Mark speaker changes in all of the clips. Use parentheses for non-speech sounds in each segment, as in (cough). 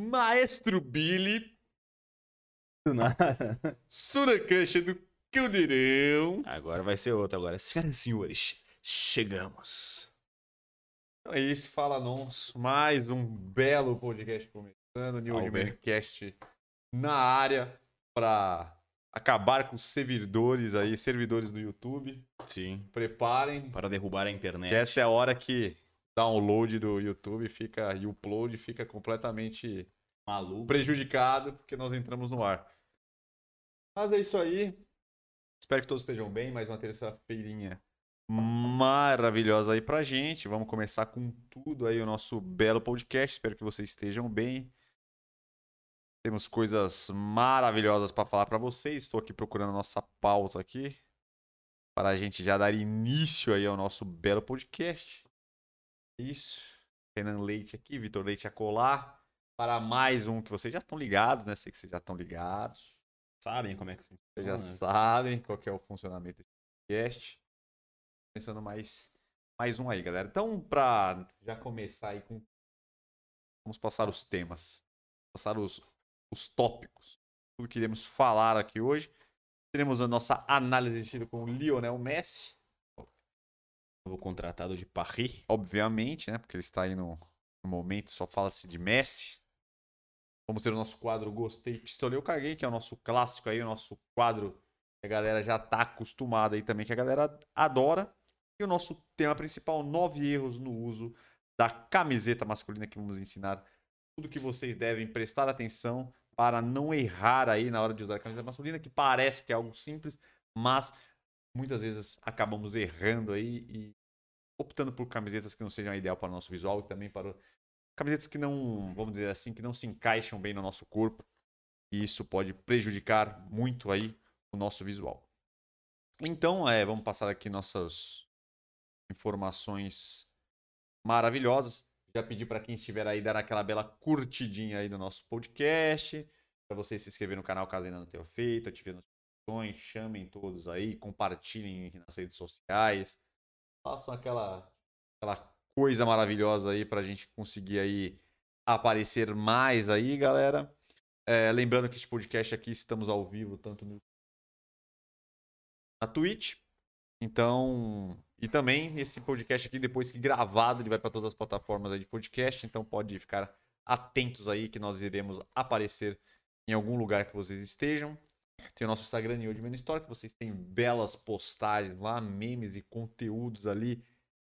Speaker 1: Maestro Billy, (laughs)
Speaker 2: Do nada.
Speaker 1: Suracancha do Caldeirão.
Speaker 2: Agora vai ser outro agora. Senhoras e senhores, chegamos.
Speaker 1: Então é isso, fala nós. Mais um belo podcast começando. New
Speaker 2: Ao ver.
Speaker 1: Cast na área para acabar com os servidores aí, servidores do YouTube.
Speaker 2: Sim.
Speaker 1: Preparem,
Speaker 2: Para derrubar a internet.
Speaker 1: que essa é a hora que download do YouTube fica e o upload fica completamente
Speaker 2: Maluco.
Speaker 1: prejudicado porque nós entramos no ar. Mas é isso aí. Espero que todos estejam bem. Mais uma terça-feirinha maravilhosa aí pra gente. Vamos começar com tudo aí o nosso belo podcast. Espero que vocês estejam bem. Temos coisas maravilhosas para falar para vocês. Estou aqui procurando a nossa pauta aqui para a gente já dar início aí ao nosso belo podcast. Isso. Renan Leite aqui, Vitor Leite a colar para mais um que vocês já estão ligados, né? Sei que vocês já estão ligados.
Speaker 2: Sabem como é que
Speaker 1: Vocês já
Speaker 2: funciona?
Speaker 1: sabem qual é o funcionamento desse podcast. Pensando mais, mais um aí, galera. Então, para já começar aí com. Vamos passar os temas. Passar os, os tópicos. Tudo que iremos falar aqui hoje. Teremos a nossa análise de estilo com o Lionel Messi.
Speaker 2: Novo contratado de Paris.
Speaker 1: Obviamente, né? Porque ele está aí no, no momento, só fala-se de Messi. Vamos ter o nosso quadro Gostei, Pistolei, eu caguei, que é o nosso clássico aí, o nosso quadro que a galera já tá acostumada aí também, que a galera adora. E o nosso tema principal, nove erros no uso da camiseta masculina, que vamos ensinar tudo que vocês devem prestar atenção para não errar aí na hora de usar a camiseta masculina, que parece que é algo simples, mas muitas vezes acabamos errando aí e optando por camisetas que não sejam ideal para o nosso visual e também para camisetas que não, vamos dizer assim, que não se encaixam bem no nosso corpo. E isso pode prejudicar muito aí o nosso visual. Então, é, vamos passar aqui nossas informações maravilhosas. Já pedi para quem estiver aí dar aquela bela curtidinha aí no nosso podcast, para vocês se inscreverem no canal caso ainda não tenham feito, ativem as notificações, chamem todos aí, compartilhem nas redes sociais, façam aquela aquela coisa maravilhosa aí pra gente conseguir aí aparecer mais aí, galera. É, lembrando que este podcast aqui estamos ao vivo tanto no na Twitch. Então, e também esse podcast aqui depois que gravado, ele vai para todas as plataformas de podcast, então pode ficar atentos aí que nós iremos aparecer em algum lugar que vocês estejam. Tem o nosso Instagram New Man Store, que vocês têm belas postagens lá, memes e conteúdos ali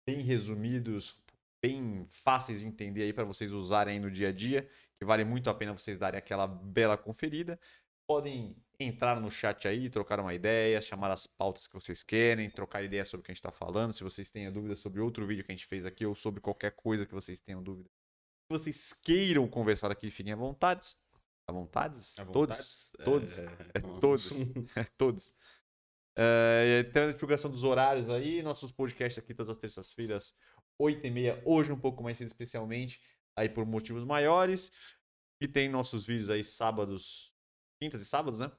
Speaker 1: bem resumidos, bem fáceis de entender aí para vocês usarem aí no dia a dia, que vale muito a pena vocês darem aquela bela conferida. Podem entrar no chat aí, trocar uma ideia, chamar as pautas que vocês querem, trocar ideias sobre o que a gente está falando. Se vocês têm dúvidas sobre outro vídeo que a gente fez aqui ou sobre qualquer coisa que vocês tenham dúvida. Se vocês queiram conversar aqui, fiquem à vontade. À vontades?
Speaker 2: À
Speaker 1: Todos.
Speaker 2: vontade?
Speaker 1: Todos.
Speaker 2: É,
Speaker 1: É
Speaker 2: não.
Speaker 1: todos. (laughs) É todos. É, tem a divulgação dos horários aí, nossos podcasts aqui todas as terças-feiras, 8h30, hoje um pouco mais cedo especialmente, aí por motivos maiores. E tem nossos vídeos aí sábados, quintas e sábados, né?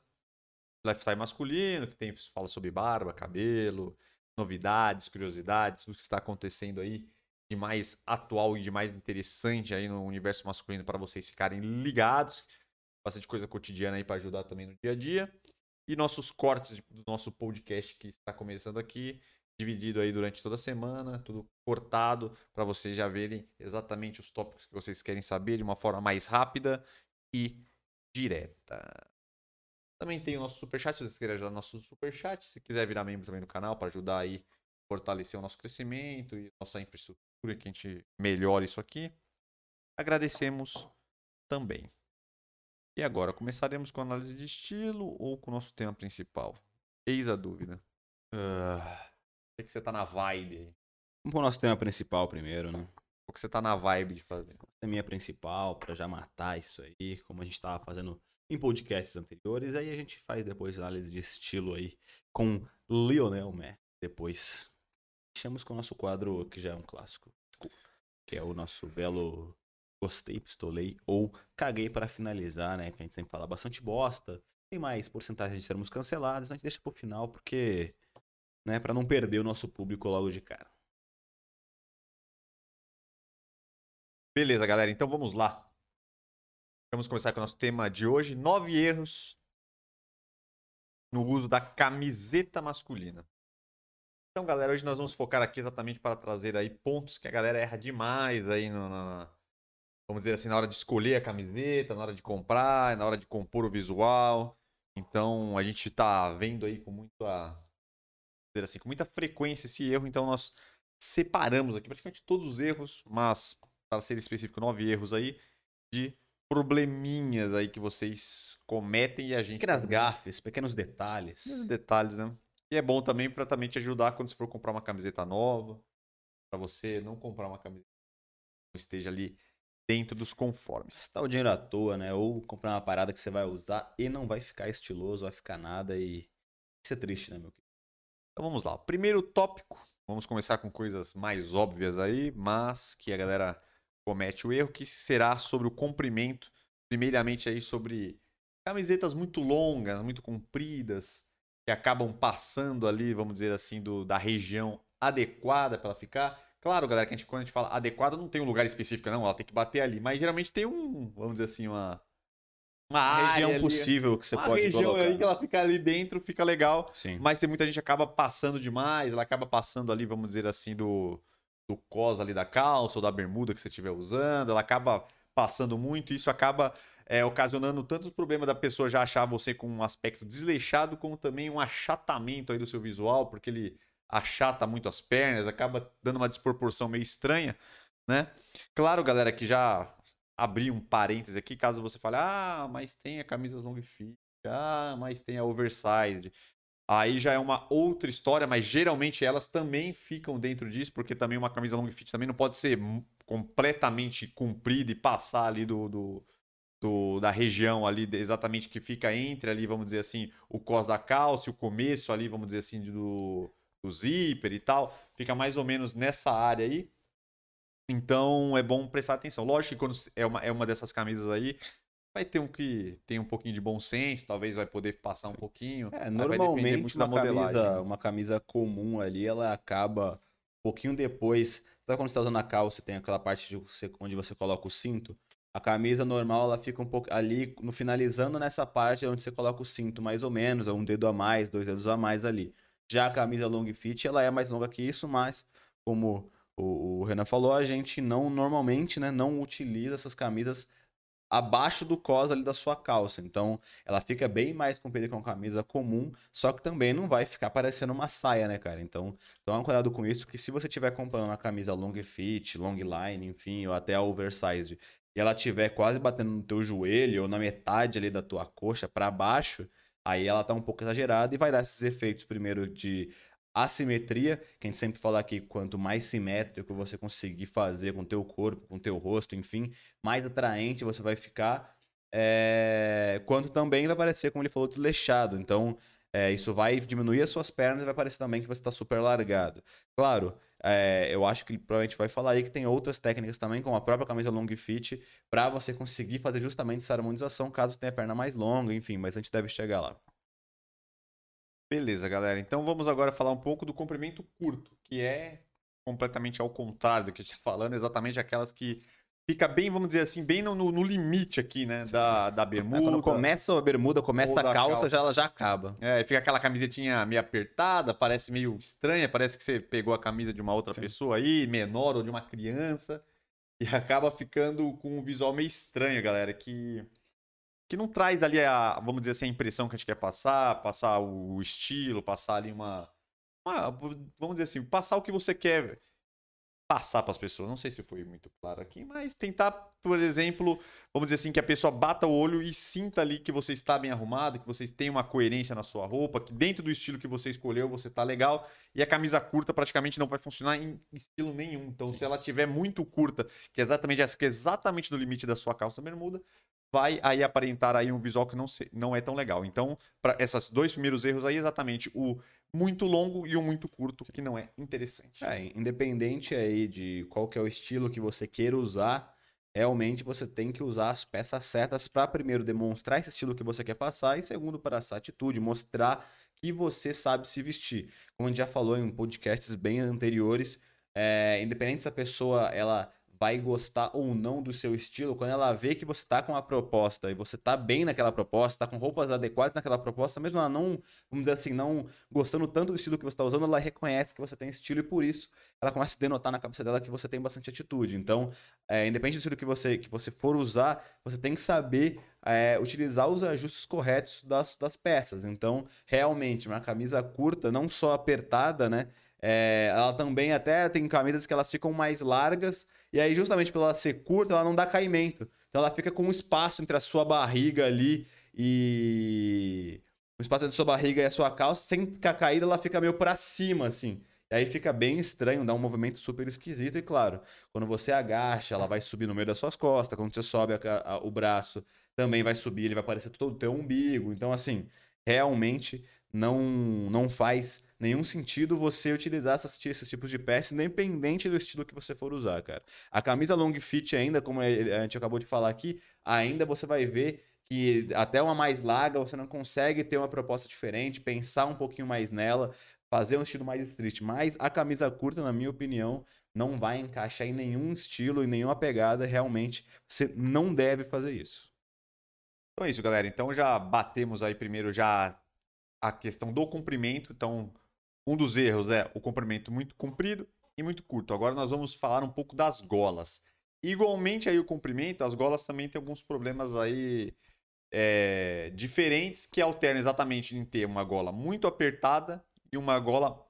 Speaker 1: Lifestyle masculino, que tem fala sobre barba, cabelo, novidades, curiosidades, tudo que está acontecendo aí de mais atual e de mais interessante aí no universo masculino para vocês ficarem ligados. Bastante coisa cotidiana aí para ajudar também no dia a dia. E nossos cortes do nosso podcast que está começando aqui, dividido aí durante toda a semana, tudo cortado para vocês já verem exatamente os tópicos que vocês querem saber de uma forma mais rápida e direta. Também tem o nosso superchat, se vocês quiserem ajudar o nosso superchat, se quiser virar membro também do canal para ajudar aí fortalecer o nosso crescimento e nossa infraestrutura, que a gente melhore isso aqui. Agradecemos também. E agora, começaremos com a análise de estilo ou com o nosso tema principal? Eis a dúvida.
Speaker 2: Ah,
Speaker 1: O que você tá na vibe aí?
Speaker 2: vamos pro nosso tema principal primeiro, né?
Speaker 1: O que você tá na vibe de fazer?
Speaker 2: A minha principal, pra já matar isso aí, como a gente tava fazendo em podcasts anteriores. Aí a gente faz depois análise de estilo aí com Lionel Messi. Depois fechamos com o nosso quadro, que já é um clássico, que é o nosso belo Gostei, Pistolei ou Caguei para finalizar, né? Que a gente sempre fala bastante bosta. Tem mais porcentagem de sermos cancelados, a gente deixa pro final porque, né, para não perder o nosso público logo de cara.
Speaker 1: Beleza, galera. Então vamos lá. Vamos começar com o nosso tema de hoje: nove erros no uso da camiseta masculina. Então, galera, hoje nós vamos focar aqui exatamente para trazer aí pontos que a galera erra demais aí no, na, vamos dizer assim, na hora de escolher a camiseta, na hora de comprar, na hora de compor o visual. Então, a gente está vendo aí com muita, dizer assim, com muita frequência esse erro, então nós separamos aqui praticamente todos os erros, mas para ser específico, nove erros aí de probleminhas aí que vocês cometem e a gente.
Speaker 2: Pequenas gafes, pequenos detalhes.
Speaker 1: Pequenos detalhes, né? E é bom também para também te ajudar quando você for comprar uma camiseta nova, para você não comprar uma camiseta que esteja ali dentro dos conformes.
Speaker 2: Tá o dinheiro à toa, né? Ou comprar uma parada que você vai usar e não vai ficar estiloso, vai ficar nada e isso é triste, né, meu querido?
Speaker 1: Então vamos lá. Primeiro tópico, vamos começar com coisas mais óbvias aí, mas que a galera comete o erro, que será sobre o comprimento. Primeiramente aí sobre camisetas muito longas, muito compridas, que acabam passando ali, vamos dizer assim, do, da região adequada para ela ficar. Claro, galera, que a gente, quando a gente fala adequada, não tem um lugar específico, não, ela tem que bater ali. Mas geralmente tem um, vamos dizer assim, uma.
Speaker 2: Uma região ali, possível que você
Speaker 1: uma
Speaker 2: pode
Speaker 1: região
Speaker 2: colocar.
Speaker 1: aí que ela fica ali dentro, fica legal.
Speaker 2: Sim.
Speaker 1: Mas tem muita gente que acaba passando demais, ela acaba passando ali, vamos dizer assim, do, do cos ali da calça ou da bermuda que você estiver usando, ela acaba passando muito, e isso acaba é, ocasionando tanto o problema da pessoa já achar você com um aspecto desleixado, como também um achatamento aí do seu visual, porque ele achata muito as pernas, acaba dando uma desproporção meio estranha, né? Claro, galera, que já abri um parêntese aqui, caso você fale, ah, mas tem a camisa long fit, ah, mas tem a oversized. Aí já é uma outra história, mas geralmente elas também ficam dentro disso, porque também uma camisa long fit também não pode ser completamente comprida e passar ali do, do, do, da região ali exatamente que fica entre ali, vamos dizer assim, o cos da calça, o começo ali, vamos dizer assim, do, do zíper e tal, fica mais ou menos nessa área aí. Então é bom prestar atenção. Lógico que quando é uma, é uma dessas camisas aí, vai ter um que tem um pouquinho de bom senso, talvez vai poder passar um pouquinho.
Speaker 2: É, normalmente
Speaker 1: muito
Speaker 2: uma
Speaker 1: da modelagem.
Speaker 2: camisa, uma camisa comum ali, ela acaba um pouquinho depois. Sabe quando você está usando a calça, tem aquela parte de você- onde você coloca o cinto? A camisa normal, ela fica um pouco ali, no finalizando nessa parte onde você coloca o cinto, mais ou menos, um dedo a mais, dois dedos a mais ali. Já a camisa long fit, ela é mais longa que isso, mas como o, o Renan falou, a gente não normalmente, né, não utiliza essas camisas abaixo do cos ali da sua calça. Então, ela fica bem mais comprida que uma camisa comum, só que também não vai ficar parecendo uma saia, né, cara? Então, toma cuidado com isso, que se você estiver comprando uma camisa long fit, long line, enfim, ou até oversized, e ela estiver quase batendo no teu joelho ou na metade ali da tua coxa para baixo, aí ela tá um pouco exagerada e vai dar esses efeitos primeiro de assimetria, que a gente sempre fala aqui, quanto mais simétrico você conseguir fazer com o teu corpo, com o teu rosto, enfim, mais atraente você vai ficar, é... quanto também vai parecer, como ele falou, desleixado. Então, é, isso vai diminuir as suas pernas e vai parecer também que você está super largado. Claro, é, eu acho que ele provavelmente vai falar aí que tem outras técnicas também, como a própria camisa long fit, para você conseguir fazer justamente essa harmonização, caso tenha a perna mais longa, enfim, mas a gente deve chegar lá.
Speaker 1: Beleza, galera. Então vamos agora falar um pouco do comprimento curto, que é completamente ao contrário do que a gente está falando, exatamente aquelas que fica bem, vamos dizer assim, bem no, no limite aqui, né, da, da
Speaker 2: É,
Speaker 1: bermuda.
Speaker 2: quando começa a bermuda, começa a calça,
Speaker 1: calça.
Speaker 2: já ela já acaba.
Speaker 1: É, fica aquela camisetinha meio apertada, parece meio estranha, parece que você pegou a camisa de uma outra
Speaker 2: Sim.
Speaker 1: pessoa aí, menor ou de uma criança, (laughs) e acaba ficando com um visual meio estranho, galera, que que não traz ali a, vamos dizer assim, a impressão que a gente quer passar, passar o estilo, passar ali uma, uma vamos dizer assim, passar o que você quer passar para as pessoas. Não sei se foi muito claro aqui, mas tentar, por exemplo, vamos dizer assim, que a pessoa bata o olho e sinta ali que você está bem arrumado, que você tem uma coerência na sua roupa, que dentro do estilo que você escolheu você tá legal. E a camisa curta praticamente não vai funcionar em estilo nenhum. Então, se ela tiver muito curta, que é exatamente essa, que é exatamente no limite da sua calça bermuda, vai aí aparentar aí um visual que não, se- não é tão legal. Então, para esses dois primeiros erros aí, exatamente o muito longo e o muito curto, que não é interessante.
Speaker 2: É, independente aí de qual que é o estilo que você queira usar, realmente você tem que usar as peças certas para primeiro demonstrar esse estilo que você quer passar e segundo para essa atitude, mostrar que você sabe se vestir. Como a gente já falou em podcasts bem anteriores, é, independente se a pessoa ela vai gostar ou não do seu estilo quando ela vê que você tá com uma proposta e você tá bem naquela proposta, tá com roupas adequadas naquela proposta, mesmo ela não, vamos dizer assim, não gostando tanto do estilo que você tá usando, ela reconhece que você tem estilo e por isso ela começa a denotar na cabeça dela que você tem bastante atitude. Então, é, independente do estilo que você, que você for usar, você tem que saber é, utilizar os ajustes corretos das, das peças. Então, realmente, uma camisa curta, não só apertada, né? É, ela também até tem camisas que elas ficam mais largas e aí, justamente por ela ser curta, ela não dá caimento. Então ela fica com um espaço entre a sua barriga ali e. O espaço entre a sua barriga e a sua calça, sem ficar caída, ela fica meio para cima, assim. E aí fica bem estranho, dá um movimento super esquisito. E claro, quando você agacha, ela vai subir no meio das suas costas. Quando você sobe a, a, o braço, também vai subir, ele vai aparecer todo o teu umbigo. Então, assim, realmente não, não faz nenhum sentido você utilizar essas, esses tipos de peça, independente do estilo que você for usar, cara. A camisa long fit ainda, como a gente acabou de falar aqui, ainda você vai ver que até uma mais larga você não consegue ter uma proposta diferente, pensar um pouquinho mais nela, fazer um estilo mais street. Mas a camisa curta, na minha opinião, não vai encaixar em nenhum estilo, em nenhuma pegada. Realmente, você não deve fazer isso.
Speaker 1: Então é isso, galera. Então já batemos aí primeiro já a questão do comprimento. Então, um dos erros é o comprimento muito comprido e muito curto. Agora nós vamos falar um pouco das golas. Igualmente aí o comprimento, as golas também têm alguns problemas aí é, diferentes que alternam exatamente em ter uma gola muito apertada e uma gola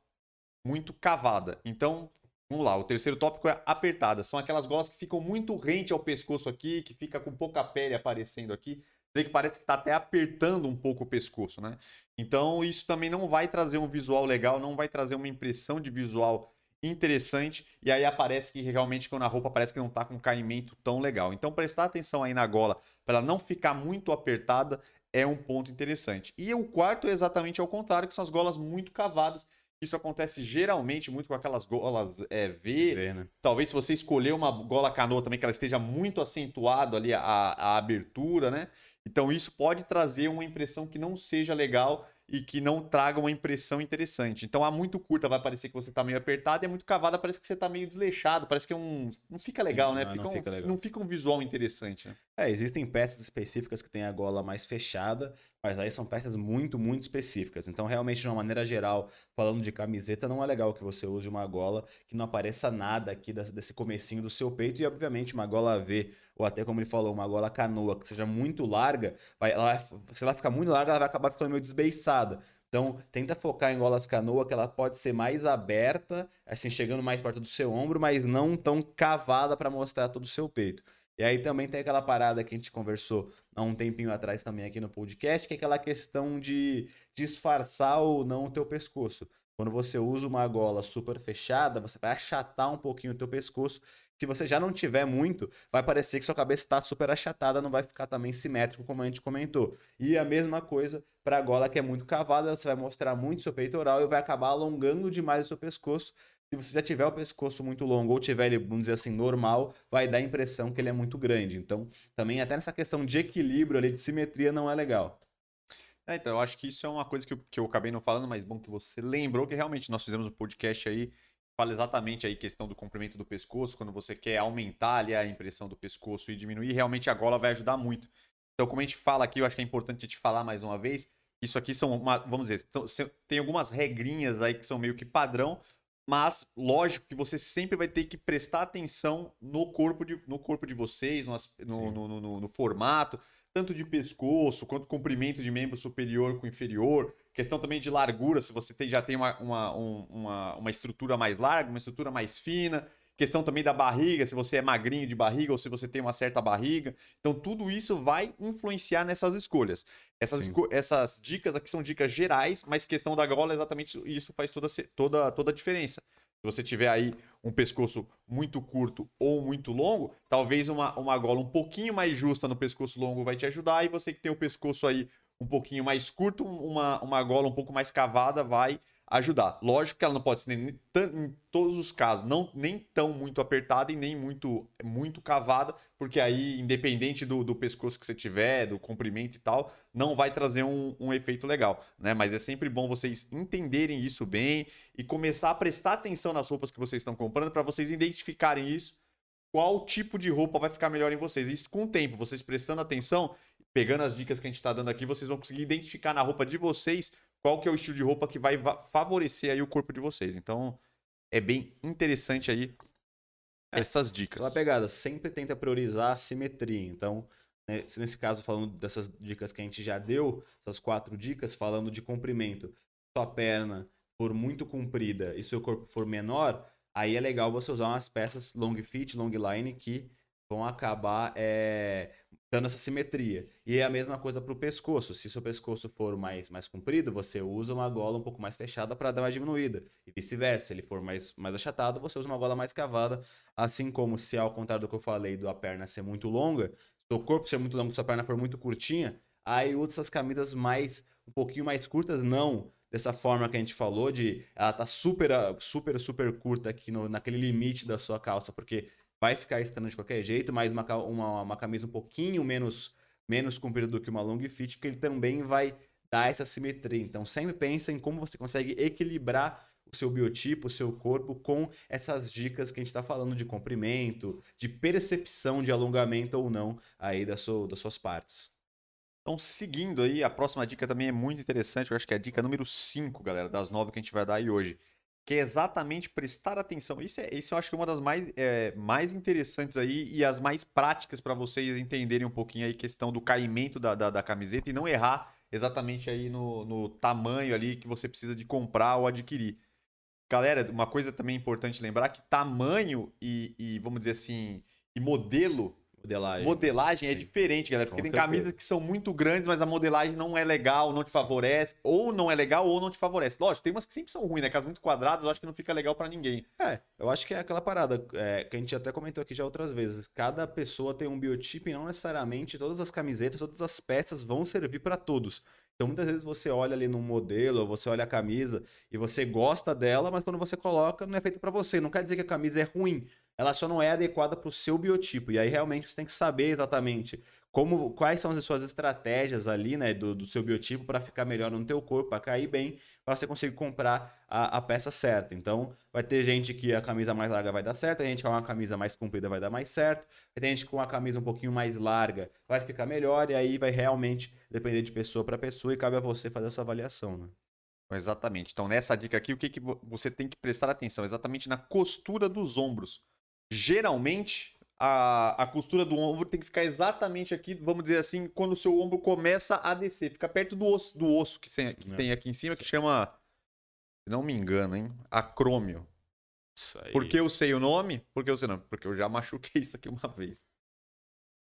Speaker 1: muito cavada. Então, vamos lá, o terceiro tópico é apertada. São aquelas golas que ficam muito rente ao pescoço aqui, que fica com pouca pele aparecendo aqui que parece que está até apertando um pouco o pescoço, né? Então isso também não vai trazer um visual legal, não vai trazer uma impressão de visual interessante e aí aparece que realmente quando a roupa parece que não está com caimento tão legal. Então prestar atenção aí na gola para ela não ficar muito apertada é um ponto interessante. E o quarto é exatamente ao contrário, que são as golas muito cavadas. Isso acontece geralmente muito com aquelas golas é, V. v né? Talvez se você escolher uma gola canoa também, que ela esteja muito acentuado ali a, a abertura, né? Então isso pode trazer uma impressão que não seja legal e que não traga uma impressão interessante. Então a muito curta vai parecer que você está meio apertado e a muito cavada parece que você está meio desleixado, parece que é um não fica legal, Sim, né? Não, fica, não, um, fica legal. não fica um visual interessante, né?
Speaker 2: É, existem peças específicas que têm a gola mais fechada, mas aí são peças muito, muito específicas. Então, realmente, de uma maneira geral, falando de camiseta, não é legal que você use uma gola que não apareça nada aqui desse comecinho do seu peito e, obviamente, uma gola V, ou até como ele falou, uma gola canoa que seja muito larga, vai, ela, se ela ficar muito larga, ela vai acabar ficando meio desbeiçada. Então, tenta focar em golas canoa, que ela pode ser mais aberta, assim, chegando mais perto do seu ombro, mas não tão cavada para mostrar todo o seu peito. E aí também tem aquela parada que a gente conversou há um tempinho atrás também aqui no podcast, que é aquela questão de disfarçar ou não o teu pescoço. Quando você usa uma gola super fechada, você vai achatar um pouquinho o teu pescoço. Se você já não tiver muito, vai parecer que sua cabeça está super achatada, não vai ficar também simétrico, como a gente comentou. E a mesma coisa para a gola que é muito cavada, você vai mostrar muito seu peitoral e vai acabar alongando demais o seu pescoço se você já tiver o pescoço muito longo ou tiver ele, vamos dizer assim, normal, vai dar a impressão que ele é muito grande. Então, também até nessa questão de equilíbrio ali, de simetria, não é legal.
Speaker 1: É, então, eu acho que isso é uma coisa que eu, que eu acabei não falando, mas bom que você lembrou que realmente nós fizemos um podcast aí fala exatamente aí questão do comprimento do pescoço, quando você quer aumentar ali a impressão do pescoço e diminuir, realmente a gola vai ajudar muito. Então, como a gente fala aqui, eu acho que é importante a gente falar mais uma vez, isso aqui são, uma, vamos dizer, tem algumas regrinhas aí que são meio que padrão, mas, lógico que você sempre vai ter que prestar atenção no corpo de, no corpo de vocês, no, no, no, no, no formato, tanto de pescoço quanto comprimento de membro superior com inferior. Questão também de largura, se você tem, já tem uma, uma, uma, uma estrutura mais larga, uma estrutura mais fina. Questão também da barriga, se você é magrinho de barriga ou se você tem uma certa barriga. Então, tudo isso vai influenciar nessas escolhas. Essas, esco essas dicas aqui são dicas gerais, mas questão da gola, exatamente isso faz toda, toda, toda a diferença. Se você tiver aí um pescoço muito curto ou muito longo, talvez uma, uma gola um pouquinho mais justa no pescoço longo vai te ajudar. E você que tem o pescoço aí um pouquinho mais curto, uma, uma gola um pouco mais cavada vai ajudar. Lógico que ela não pode ser nem, em todos os casos, não nem tão muito apertada e nem muito muito cavada, porque aí, independente do, do pescoço que você tiver, do comprimento e tal, não vai trazer um, um efeito legal, né? Mas é sempre bom vocês entenderem isso bem e começar a prestar atenção nas roupas que vocês estão comprando para vocês identificarem isso qual tipo de roupa vai ficar melhor em vocês. Isso com o tempo, vocês prestando atenção, pegando as dicas que a gente está dando aqui, vocês vão conseguir identificar na roupa de vocês qual que é o estilo de roupa que vai favorecer aí o corpo de vocês. Então, é bem interessante aí é, essas dicas.
Speaker 2: Só pegada, sempre tenta priorizar a simetria. Então, né, nesse caso, falando dessas dicas que a gente já deu, essas quatro dicas, falando de comprimento, sua perna for muito comprida e seu corpo for menor, aí é legal você usar umas peças long fit, long line que vão acabar é, dando essa simetria. E é a mesma coisa para o pescoço. Se seu pescoço for mais, mais comprido, você usa uma gola um pouco mais fechada para dar uma diminuída. E vice-versa. Se ele for mais, mais achatado, você usa uma gola mais cavada. Assim como se, ao contrário do que eu falei, da perna ser muito longa, seu corpo ser muito longo, sua perna for muito curtinha, aí usa essas camisas mais um pouquinho mais curtas, não dessa forma que a gente falou, de ela tá super, super, super curta aqui no, naquele limite da sua calça, porque vai ficar estranho de qualquer jeito, mas uma, uma, uma camisa um pouquinho menos, menos comprida do que uma long fit, porque ele também vai dar essa simetria. Então sempre pensa em como você consegue equilibrar o seu biotipo, o seu corpo com essas dicas que a gente está falando de comprimento, de percepção de alongamento ou não aí da sua, das suas partes.
Speaker 1: Então, seguindo aí, a próxima dica também é muito interessante. Eu acho que é a dica número 5, galera, das nove que a gente vai dar aí hoje que é exatamente prestar atenção. Isso, é, isso eu acho que é uma das mais, é, mais interessantes aí e as mais práticas para vocês entenderem um pouquinho aí questão do caimento da, da, da camiseta e não errar exatamente aí no, no tamanho ali que você precisa de comprar ou adquirir. Galera, uma coisa também importante lembrar que tamanho e, e vamos dizer assim, e modelo
Speaker 2: Modelagem.
Speaker 1: Modelagem é diferente, galera. Porque Com tem certeza. camisas que são muito grandes, mas a modelagem não é legal, não te favorece. Ou não é legal, ou não te favorece. Lógico, tem umas que sempre são ruins, né? Casas muito quadradas, eu acho que não fica legal para ninguém.
Speaker 2: É, eu acho que é aquela parada é, que a gente até comentou aqui já outras vezes. Cada pessoa tem um biotipo e não necessariamente todas as camisetas, todas as peças vão servir para todos. Então muitas vezes você olha ali no modelo, você olha a camisa e você gosta dela, mas quando você coloca não é feita para você. Não quer dizer que a camisa é ruim, ela só não é adequada para o seu biotipo. E aí realmente você tem que saber exatamente como, quais são as suas estratégias ali, né, do, do seu biotipo para ficar melhor no teu corpo, para cair bem, para você conseguir comprar a, a, peça certa. Então, vai ter gente que a camisa mais larga vai dar certo, tem gente com uma camisa mais comprida vai dar mais certo, tem gente com uma camisa um pouquinho mais larga vai ficar melhor, e aí vai realmente depender de pessoa para pessoa e cabe a você fazer essa avaliação, né?
Speaker 1: Exatamente. Então, nessa dica aqui, o que, que você tem que prestar atenção? Exatamente na costura dos ombros geralmente a, a costura do ombro tem que ficar exatamente aqui, vamos dizer assim, quando o seu ombro começa a descer. Fica perto do osso, do osso que, tem, que tem aqui em cima, que chama, se não me engano, hein? Acrômio. Por que eu sei o nome? Porque eu sei não, porque eu já machuquei isso aqui uma vez.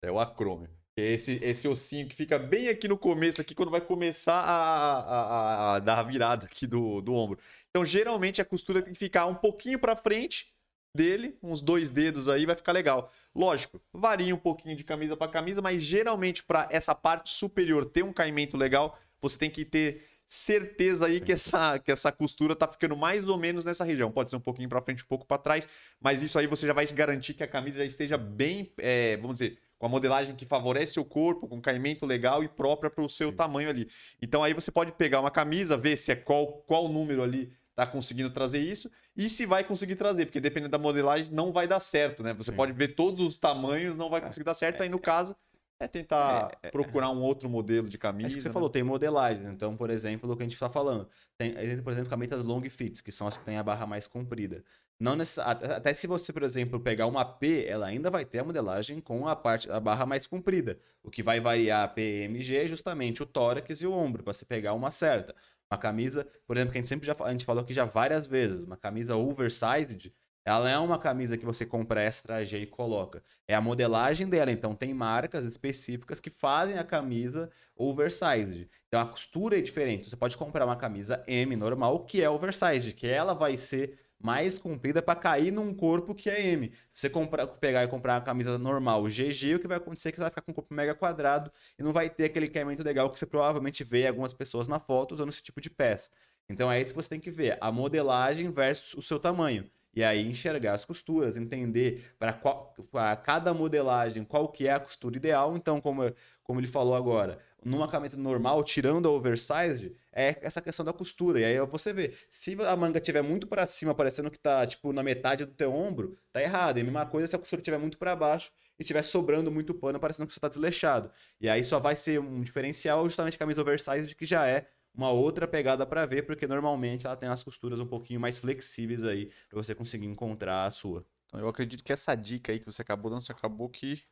Speaker 1: É o acrômio. É esse, esse ossinho que fica bem aqui no começo, aqui quando vai começar a, a, a dar a virada aqui do, do ombro. Então, geralmente, a costura tem que ficar um pouquinho para frente dele, uns dois dedos aí, vai ficar legal. Lógico, varia um pouquinho de camisa para camisa, mas geralmente para essa parte superior ter um caimento legal, você tem que ter certeza aí que essa, que essa costura tá ficando mais ou menos nessa região. Pode ser um pouquinho para frente, um pouco para trás, mas isso aí você já vai garantir que a camisa já esteja bem, é, vamos dizer, com a modelagem que favorece o corpo, com caimento legal e própria para o seu Sim. tamanho ali. Então aí você pode pegar uma camisa, ver se é qual qual número ali tá conseguindo trazer isso e se vai conseguir trazer, porque dependendo da modelagem não vai dar certo, né? Você Sim. pode ver todos os tamanhos, não vai é, conseguir dar certo, é, aí no caso é tentar é, é, procurar um outro modelo de camisa. É isso
Speaker 2: que você
Speaker 1: né?
Speaker 2: falou, tem modelagem. Então, por exemplo, o que a gente está falando. Tem, por exemplo, camisetas long fits, que são as que têm a barra mais comprida. Não necess... Até se você, por exemplo, pegar uma P, ela ainda vai ter a modelagem com a parte a barra mais comprida. O que vai variar a PMG é justamente o tórax e o ombro, para você pegar uma certa. Uma camisa, por exemplo, que a gente sempre já a gente falou aqui já várias vezes, uma camisa oversized, ela é uma camisa que você compra extra G e coloca. É a modelagem dela, então tem marcas específicas que fazem a camisa oversized. Então a costura é diferente. Você pode comprar uma camisa M normal que é oversized, que ela vai ser mais comprida para cair num corpo que é M. Se você comprar, pegar e comprar uma camisa normal GG, o que vai acontecer é que você vai ficar com um corpo mega quadrado e não vai ter aquele caimento legal que você provavelmente vê algumas pessoas na foto usando esse tipo de peça. Então é isso que você tem que ver, a modelagem versus o seu tamanho. E aí enxergar as costuras, entender para cada modelagem qual que é a costura ideal. Então, como, como ele falou agora, numa camisa normal, tirando a oversized, é essa questão da costura. E aí você vê, se a manga tiver muito para cima, parecendo que tá tipo na metade do teu ombro, tá errado. E a mesma coisa se a costura tiver muito para baixo e estiver sobrando muito pano, parecendo que você tá desleixado. E aí só vai ser um diferencial justamente a camisa oversized que já é uma outra pegada para ver, porque normalmente ela tem as costuras um pouquinho mais flexíveis aí para você conseguir encontrar a sua.
Speaker 1: Então eu acredito que essa dica aí que você acabou dando, você acabou que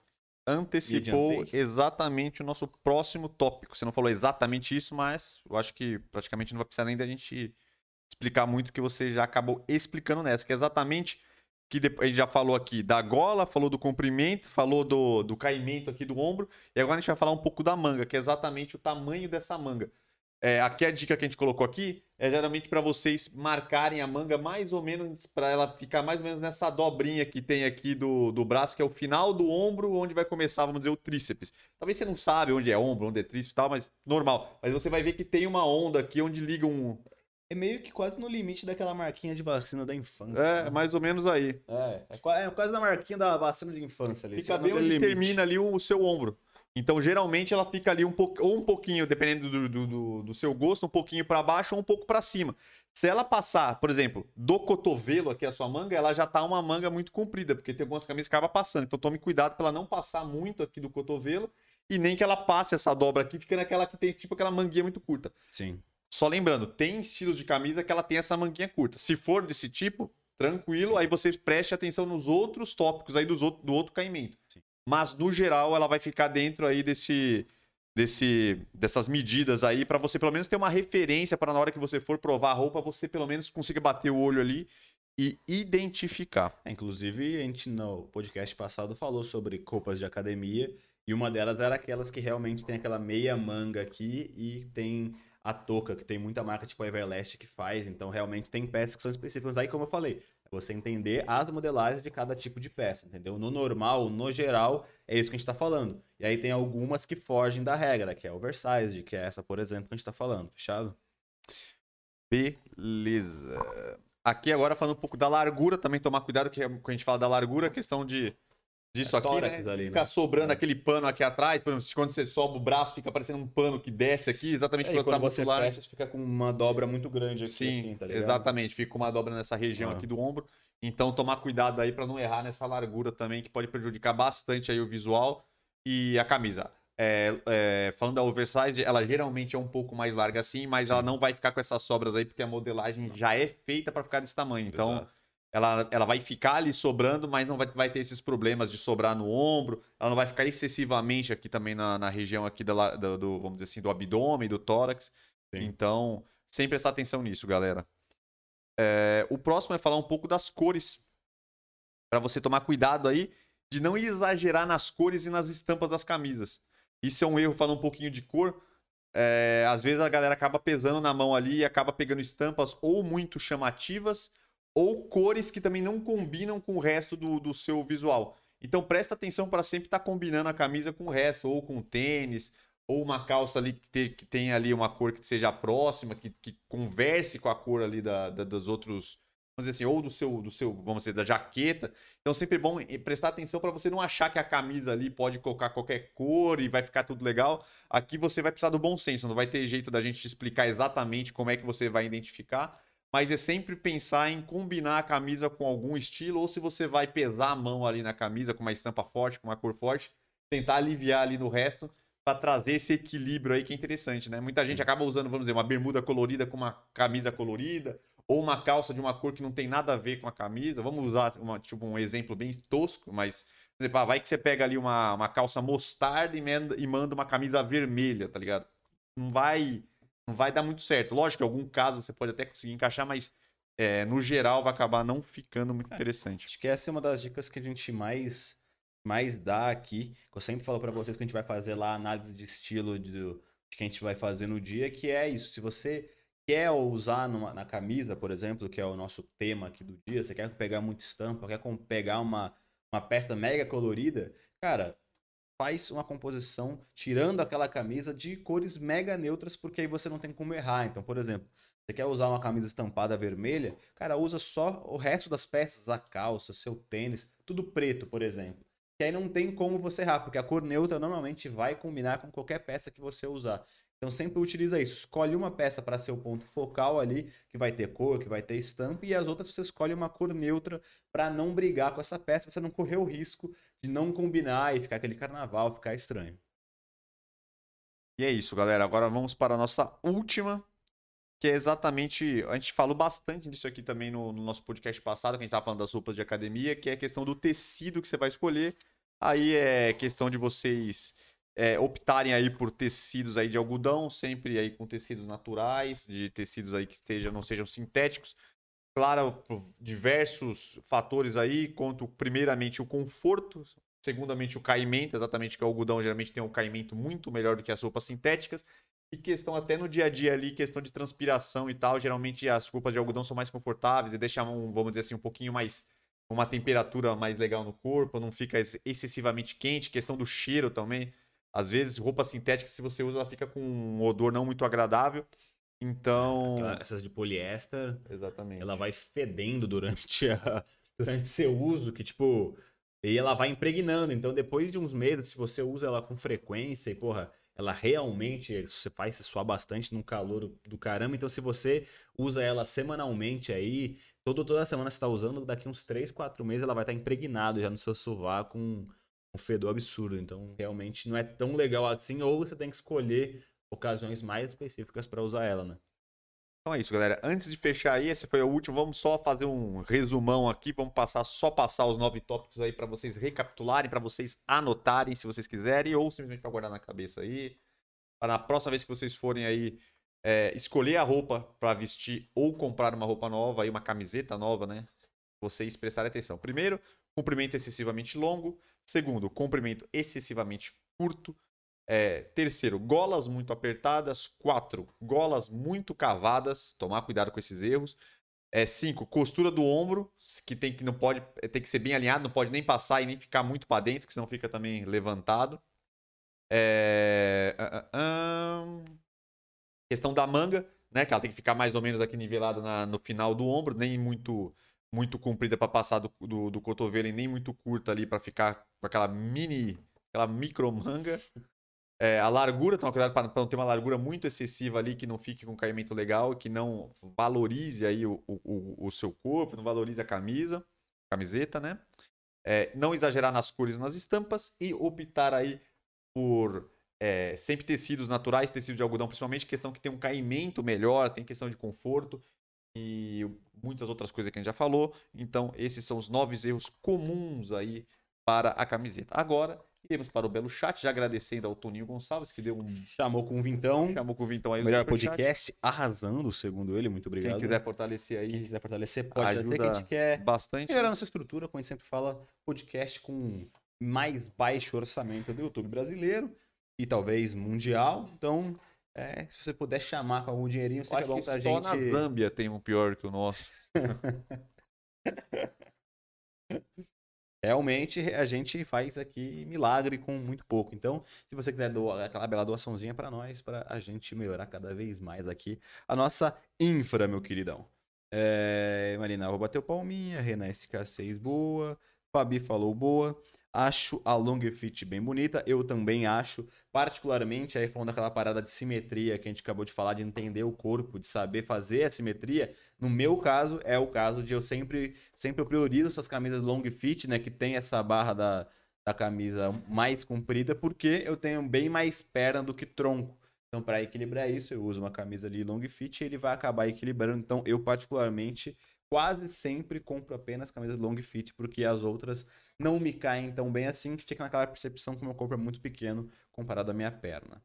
Speaker 1: antecipou exatamente o nosso próximo tópico. Você não falou exatamente isso, mas eu acho que praticamente não vai precisar nem da gente explicar muito o que você já acabou explicando nessa, que é exatamente que depois, a gente já falou aqui da gola, falou do comprimento, falou do, do caimento aqui do ombro, e agora a gente vai falar um pouco da manga, que é exatamente o tamanho dessa manga. É, aqui a dica que a gente colocou aqui é geralmente para vocês marcarem a manga mais ou menos para ela ficar mais ou menos nessa dobrinha que tem aqui do, do braço, que é o final do ombro, onde vai começar, vamos dizer, o tríceps. Talvez você não sabe onde é ombro, onde é tríceps e tal, mas normal. Mas você vai ver que tem uma onda aqui onde liga um.
Speaker 2: É meio que quase no limite daquela marquinha de vacina da infância.
Speaker 1: É, né? mais ou menos aí.
Speaker 2: É, é, é quase na marquinha da vacina de infância ali.
Speaker 1: Fica bem onde limite. termina ali o, o seu ombro. Então, geralmente, ela fica ali um pouco, ou um pouquinho, dependendo do, do, do, do seu gosto, um pouquinho para baixo ou um pouco para cima. Se ela passar, por exemplo, do cotovelo aqui a sua manga, ela já tá uma manga muito comprida, porque tem algumas camisas que acaba passando. Então, tome cuidado para ela não passar muito aqui do cotovelo e nem que ela passe essa dobra aqui, fica naquela que tem tipo aquela manguinha muito curta.
Speaker 2: Sim.
Speaker 1: Só lembrando, tem estilos de camisa que ela tem essa manguinha curta. Se for desse tipo, tranquilo, Sim. aí você preste atenção nos outros tópicos aí dos outro, do outro caimento. Sim mas no geral ela vai ficar dentro aí desse, desse dessas medidas aí para você pelo menos ter uma referência para na hora que você for provar a roupa você pelo menos consiga bater o olho ali e identificar.
Speaker 2: É, inclusive a gente no podcast passado falou sobre roupas de academia e uma delas era aquelas que realmente tem aquela meia manga aqui e tem a touca, que tem muita marca tipo a Everlast que faz, então realmente tem peças que são específicas. Aí, como eu falei, você entender as modelagens de cada tipo de peça, entendeu? No normal, no geral, é isso que a gente está falando. E aí tem algumas que fogem da regra, que é oversized, que é essa, por exemplo, que a gente está falando. Fechado?
Speaker 1: Beleza. Aqui agora falando um pouco da largura, também tomar cuidado que quando a gente fala da largura, a questão de disso é aqui, né? Ali, Ficar né? sobrando é. aquele pano aqui atrás, por exemplo, quando você sobe o braço, fica parecendo um pano que desce aqui, exatamente
Speaker 2: é, quando você muscular. fecha, fica com uma dobra muito grande aqui,
Speaker 1: Sim, assim, tá ligado? exatamente, fica com uma dobra nessa região ah. aqui do ombro. Então, tomar cuidado aí para não errar nessa largura também, que pode prejudicar bastante aí o visual e a camisa. É, é, falando da oversize, ela geralmente é um pouco mais larga assim, mas ela não vai ficar com essas sobras aí, porque a modelagem já é feita para ficar desse tamanho. Então, Exato ela, ela vai ficar ali sobrando, mas não vai, vai ter esses problemas de sobrar no ombro. Ela não vai ficar excessivamente aqui também na, na região aqui da, do, do, vamos dizer assim, do abdômen, do tórax. Sim. Então, sempre prestar atenção nisso, galera. É, o próximo é falar um pouco das cores. Para você tomar cuidado aí de não exagerar nas cores e nas estampas das camisas. Isso é um erro falar um pouquinho de cor. É, às vezes a galera acaba pesando na mão ali e acaba pegando estampas ou muito chamativas ou cores que também não combinam com o resto do, do seu visual. Então presta atenção para sempre estar tá combinando a camisa com o resto, ou com o tênis, ou uma calça ali que, te, que tenha ali uma cor que seja próxima, que, que converse com a cor ali da, da, dos outros, vamos dizer assim, ou do seu, do seu, vamos dizer, da jaqueta. Então sempre é bom prestar atenção para você não achar que a camisa ali pode colocar qualquer cor e vai ficar tudo legal. Aqui você vai precisar do bom senso, não vai ter jeito da gente te explicar exatamente como é que você vai identificar mas é sempre pensar em combinar a camisa com algum estilo, ou se você vai pesar a mão ali na camisa com uma estampa forte, com uma cor forte, tentar aliviar ali no resto para trazer esse equilíbrio aí que é interessante, né? Muita gente acaba usando, vamos dizer, uma bermuda colorida com uma camisa colorida, ou uma calça de uma cor que não tem nada a ver com a camisa. Vamos usar uma, tipo, um exemplo bem tosco, mas exemplo, ah, vai que você pega ali uma, uma calça mostarda e manda, e manda uma camisa vermelha, tá ligado? Não vai não vai dar muito certo. Lógico que em algum caso você pode até conseguir encaixar, mas é, no geral vai acabar não ficando muito é, interessante.
Speaker 2: Acho que essa é uma das dicas que a gente mais mais dá aqui. Eu sempre falo para vocês que a gente vai fazer lá a análise de estilo de, de que a gente vai fazer no dia, que é isso. Se você quer usar numa, na camisa, por exemplo, que é o nosso tema aqui do dia, você quer pegar muita estampa, quer pegar uma, uma peça mega colorida, cara, faz uma composição tirando aquela camisa de cores mega neutras, porque aí você não tem como errar. Então, por exemplo, você quer usar uma camisa estampada vermelha, cara, usa só o resto das peças, a calça, seu tênis, tudo preto, por exemplo. Que aí não tem como você errar, porque a cor neutra normalmente vai combinar com qualquer peça que você usar. Então sempre utiliza isso. Escolhe uma peça para ser o ponto focal ali, que vai ter cor, que vai ter estampa, e as outras você escolhe uma cor neutra para não brigar com essa peça, você não correr o risco de não combinar e ficar aquele carnaval, ficar estranho.
Speaker 1: E é isso, galera. Agora vamos para a nossa última que é exatamente. A gente falou bastante disso aqui também no, no nosso podcast passado, que a gente estava falando das roupas de academia, que é a questão do tecido que você vai escolher. Aí é questão de vocês é, optarem aí por tecidos aí de algodão, sempre aí com tecidos naturais, de tecidos aí que esteja, não sejam sintéticos. Claro, diversos fatores aí, quanto primeiramente o conforto, segundamente o caimento, exatamente que o algodão geralmente tem um caimento muito melhor do que as roupas sintéticas, e questão até no dia a dia ali, questão de transpiração e tal, geralmente as roupas de algodão são mais confortáveis e deixam, vamos dizer assim, um pouquinho mais uma temperatura mais legal no corpo, não fica excessivamente quente, questão do cheiro também. Às vezes, roupa sintética, se você usa, ela fica com um odor não muito agradável. Então.
Speaker 2: Essas de poliéster.
Speaker 1: Exatamente.
Speaker 2: Ela vai fedendo durante, a, (laughs) durante seu uso, que tipo. E ela vai impregnando. Então, depois de uns meses, se você usa ela com frequência e, porra, ela realmente você faz se suar bastante num calor do caramba. Então, se você usa ela semanalmente aí, todo, toda semana você está usando, daqui uns 3, 4 meses ela vai estar tá impregnado já no seu sovaco com um fedor absurdo. Então, realmente não é tão legal assim, ou você tem que escolher ocasiões mais específicas para usar ela, né?
Speaker 1: Então é isso, galera. Antes de fechar aí, esse foi o último. Vamos só fazer um resumão aqui. Vamos passar só passar os nove tópicos aí para vocês recapitularem, para vocês anotarem se vocês quiserem, ou simplesmente para guardar na cabeça aí. Para na próxima vez que vocês forem aí é, escolher a roupa para vestir ou comprar uma roupa nova, aí uma camiseta nova, né? Vocês prestarem atenção. Primeiro, comprimento excessivamente longo. Segundo, comprimento excessivamente curto. É, terceiro, golas muito apertadas. Quatro, golas muito cavadas. Tomar cuidado com esses erros. É, cinco, costura do ombro, que tem que não pode tem que ser bem alinhado, não pode nem passar e nem ficar muito para dentro, que senão fica também levantado. É, uh, questão da manga, né? Que ela tem que ficar mais ou menos aqui nivelada na, no final do ombro, nem muito muito comprida para passar do, do, do, cotovelo e nem muito curta ali para ficar com aquela mini, aquela micro manga. É, a largura, toma cuidado para não ter uma largura muito excessiva ali, que não fique com um caimento legal, que não valorize aí o, o, o seu corpo, não valorize a camisa, camiseta, né? É, não exagerar nas cores nas estampas e optar aí por é, sempre tecidos naturais, tecido de algodão, principalmente, questão que tem um caimento melhor, tem questão de conforto e muitas outras coisas que a gente já falou. Então, esses são os nove erros comuns aí para a camiseta. Agora, Iremos para o belo chat, já agradecendo ao Toninho Gonçalves, que deu um.
Speaker 2: Chamou com o Vintão.
Speaker 1: Chamou com o Vintão aí.
Speaker 2: Melhor podcast, chat. arrasando, segundo ele. Muito obrigado.
Speaker 1: Quem quiser fortalecer aí.
Speaker 2: Quem quiser fortalecer, pode
Speaker 1: ajuda até que a gente quer bastante.
Speaker 2: melhorar nossa estrutura, como a gente sempre fala, podcast com mais baixo orçamento do YouTube brasileiro e talvez mundial. Então, é, se você puder chamar com algum dinheirinho,
Speaker 1: você é bom pra gente. Só na Zâmbia tem um pior que o nosso. (laughs) (laughs)
Speaker 2: realmente a gente faz aqui milagre com muito pouco. Então, se você quiser doar aquela bela doaçãozinha para nós, para a gente melhorar cada vez mais aqui a nossa infra, meu queridão. É, Marina, vou bater o palminha, Renan SK6 boa, Fabi falou boa. Acho a long fit bem bonita, eu também acho, particularmente aí falando daquela parada de simetria que a gente acabou de falar, de entender o corpo, de saber fazer a simetria. No meu caso, é o caso de eu sempre, sempre eu priorizo essas camisas long fit, né, que tem essa barra da, da camisa mais comprida, porque eu tenho bem mais perna do que tronco. Então, para equilibrar isso, eu uso uma camisa ali long fit e ele vai acabar equilibrando. Então, eu particularmente quase sempre compro apenas camisas long fit, porque as outras não me caem tão bem assim, que fica naquela percepção que meu corpo é muito pequeno comparado à minha perna.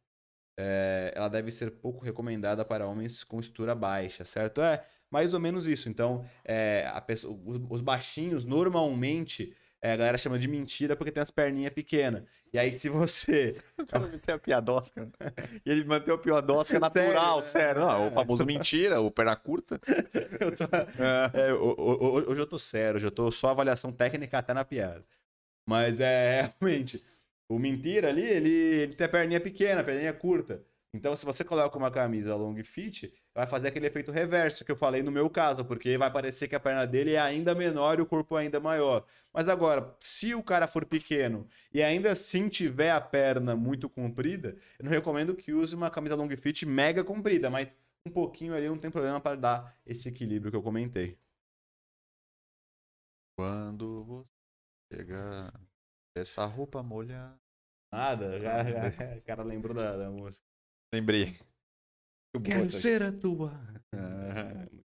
Speaker 2: É, ela deve ser pouco recomendada para homens com estrutura baixa, certo? É mais ou menos isso. Então, é, pessoa, os baixinhos normalmente é, a galera chama de mentira porque tem as perninhas pequenas. E aí, se você. (laughs)
Speaker 1: O cara a piadosca. (laughs) E ele manteve a piadosca natural, sério. sério. Não, o famoso mentira, o perna curta. (laughs)
Speaker 2: Eu tô... é. É, hoje eu tô sério, hoje eu tô só avaliação técnica até na piada. Mas é realmente. O mentira ali, ele, ele tem a perninha pequena, a perninha curta. Então, se você coloca uma camisa long fit, vai fazer aquele efeito reverso que eu falei no meu caso, porque vai parecer que a perna dele é ainda menor e o corpo ainda maior. Mas agora, se o cara for pequeno e ainda assim tiver a perna muito comprida, eu não recomendo que use uma camisa long fit mega comprida, mas um pouquinho ali não tem problema para dar esse equilíbrio que eu comentei.
Speaker 1: Quando você chega essa roupa molha.
Speaker 2: Nada, o cara, (laughs) o cara lembrou da, da música.
Speaker 1: Lembrei.
Speaker 2: Quero ser a tua.
Speaker 1: Ah, (laughs)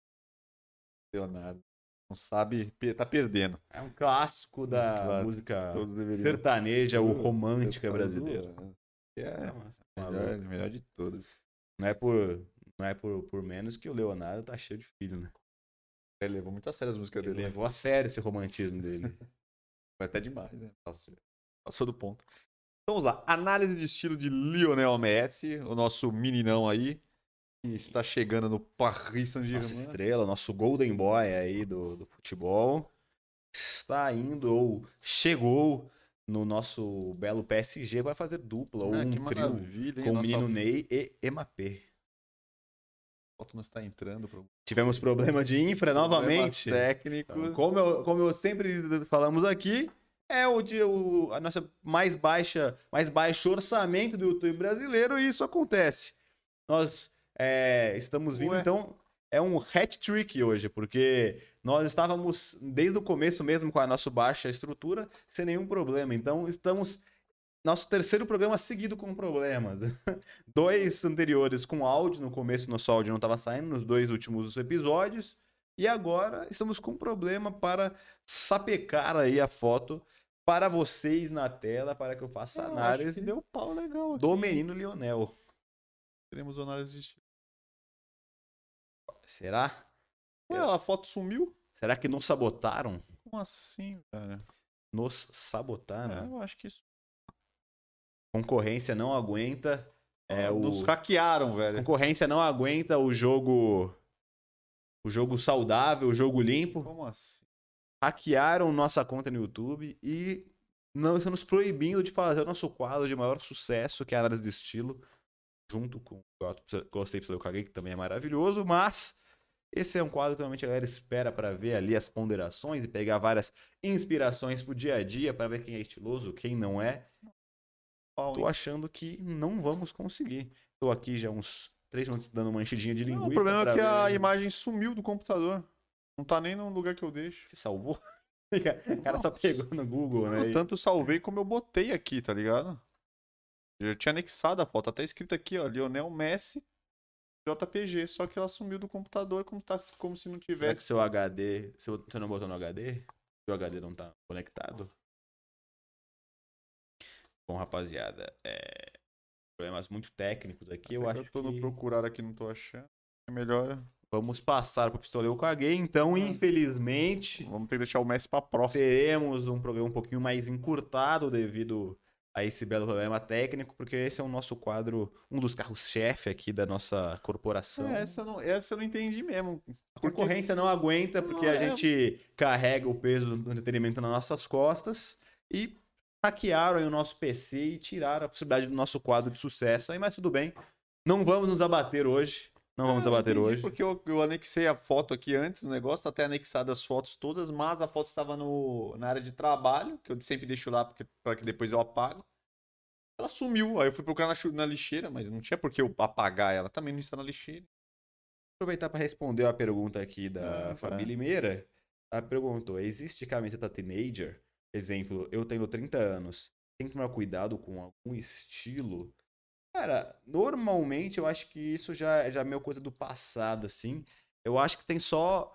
Speaker 1: Leonardo. Não sabe, tá perdendo.
Speaker 2: É um clássico da
Speaker 1: clássico.
Speaker 2: música
Speaker 1: Todos deveriam.
Speaker 2: sertaneja ou romântica brasileira.
Speaker 1: É,
Speaker 2: Nossa,
Speaker 1: melhor,
Speaker 2: maluco.
Speaker 1: melhor de todas.
Speaker 2: Não é por, não é por, por menos que o Leonardo tá cheio de filho, né?
Speaker 1: Ele levou muito a sério as músicas
Speaker 2: Ele
Speaker 1: dele. né?
Speaker 2: levou a sério esse romantismo dele. (laughs)
Speaker 1: Foi até demais, né? Passou, passou do ponto. Então, Vamos lá. Análise de estilo de Lionel Messi, o nosso meninão aí, que está chegando no Paris
Speaker 2: Nossa
Speaker 1: Saint-Germain.
Speaker 2: estrela, nosso golden boy aí do, do futebol, está indo ou chegou no nosso belo PSG para fazer dupla ou
Speaker 1: Ah,
Speaker 2: um
Speaker 1: que
Speaker 2: trio com o
Speaker 1: Nossa
Speaker 2: menino Ney e Mbappé.
Speaker 1: foto não está entrando. Pro...
Speaker 2: Tivemos problema de infra novamente.
Speaker 1: Problemas técnicos.
Speaker 2: Como eu, como eu sempre falamos aqui, é o, de, o a nossa mais baixa, mais baixo orçamento do YouTube brasileiro e isso acontece. Nós é, estamos vindo,
Speaker 1: Ué.
Speaker 2: então, é um hat trick hoje, porque nós estávamos desde o começo mesmo com a nossa baixa estrutura, sem nenhum problema. Então, estamos nosso terceiro programa seguido com problemas. (laughs) Dois anteriores com áudio, no começo nosso áudio não estava saindo, nos dois últimos episódios. E agora estamos com problema para sapecar aí a foto para vocês na tela, para que eu faça
Speaker 1: Ah, acho
Speaker 2: análise
Speaker 1: deu pau legal aqui.
Speaker 2: do menino Lionel.
Speaker 1: Teremos análise de estilo.
Speaker 2: Será?
Speaker 1: Ué, a foto sumiu?
Speaker 2: Será que nos sabotaram?
Speaker 1: Como assim, cara?
Speaker 2: Nos sabotaram?
Speaker 1: É, eu acho que isso.
Speaker 2: Concorrência não aguenta. É, o...
Speaker 1: Nos hackearam, velho.
Speaker 2: Concorrência não aguenta o jogo. O jogo saudável, o jogo limpo.
Speaker 1: Como assim?
Speaker 2: Hackearam nossa conta no YouTube e não estão nos proibindo de fazer o nosso quadro de maior sucesso, que é a análise de estilo, junto com o Gostei Eu Caguei, que também é maravilhoso, mas esse é um quadro que normalmente a galera espera para ver ali as ponderações e pegar várias inspirações pro dia a dia, para ver quem é estiloso, quem não é. Tô achando que não vamos conseguir. Tô aqui já uns três minutos dando uma enchidinha de linguiça.
Speaker 1: Não, o problema é que a
Speaker 2: ver-
Speaker 1: imagem sumiu do computador. Não tá nem no lugar que eu deixo.
Speaker 2: Se salvou? (laughs) O cara só pegou no Google, né?
Speaker 1: Eu tanto salvei (laughs) como eu botei aqui, tá ligado? Eu tinha anexado a foto, até escrito aqui, ó, Lionel Messi JPG, só que ela sumiu do computador como, tá, como se não
Speaker 2: Será que
Speaker 1: tivesse.
Speaker 2: seu HD. Seu, você não botou no HD? Seu HD não tá conectado? Bom, rapaziada, é, problemas muito técnicos aqui. Eu
Speaker 1: Até
Speaker 2: acho
Speaker 1: que eu tô no
Speaker 2: que
Speaker 1: procurar aqui, não tô achando. É melhor.
Speaker 2: Vamos passar pro pistoleiro caguei. Então,
Speaker 1: Ah.
Speaker 2: infelizmente,
Speaker 1: Vamos ter que deixar o Messi pra próxima.
Speaker 2: teremos um programa um pouquinho mais encurtado devido a esse belo problema técnico, porque esse é o nosso quadro, um dos carros-chefe aqui da nossa corporação.
Speaker 1: É, essa, eu não, essa eu não entendi mesmo.
Speaker 2: A concorrência não aguenta porque
Speaker 1: Não,
Speaker 2: a
Speaker 1: é.
Speaker 2: gente carrega o peso do entretenimento nas nossas costas e hackearam o nosso PC e tiraram a possibilidade do nosso quadro de sucesso aí, mas tudo bem. Não vamos nos abater hoje. Não vamos
Speaker 1: eu
Speaker 2: abater hoje.
Speaker 1: Porque eu, eu anexei a foto aqui antes do negócio, tá até anexado as fotos todas, mas a foto estava no, na área de trabalho, que eu sempre deixo lá para que depois eu apago. Ela sumiu, aí eu fui procurar na, na lixeira, mas não tinha por que eu apagar ela, também não está na lixeira.
Speaker 2: Aproveitar para responder a pergunta aqui da
Speaker 1: Ah,
Speaker 2: família
Speaker 1: vai.
Speaker 2: Limeira. Ela perguntou: existe camiseta teenager? Exemplo, eu tenho 30 anos. Tem que tomar cuidado com algum estilo? Cara, normalmente eu acho que isso já, já é meio coisa do passado, assim. Eu acho que tem só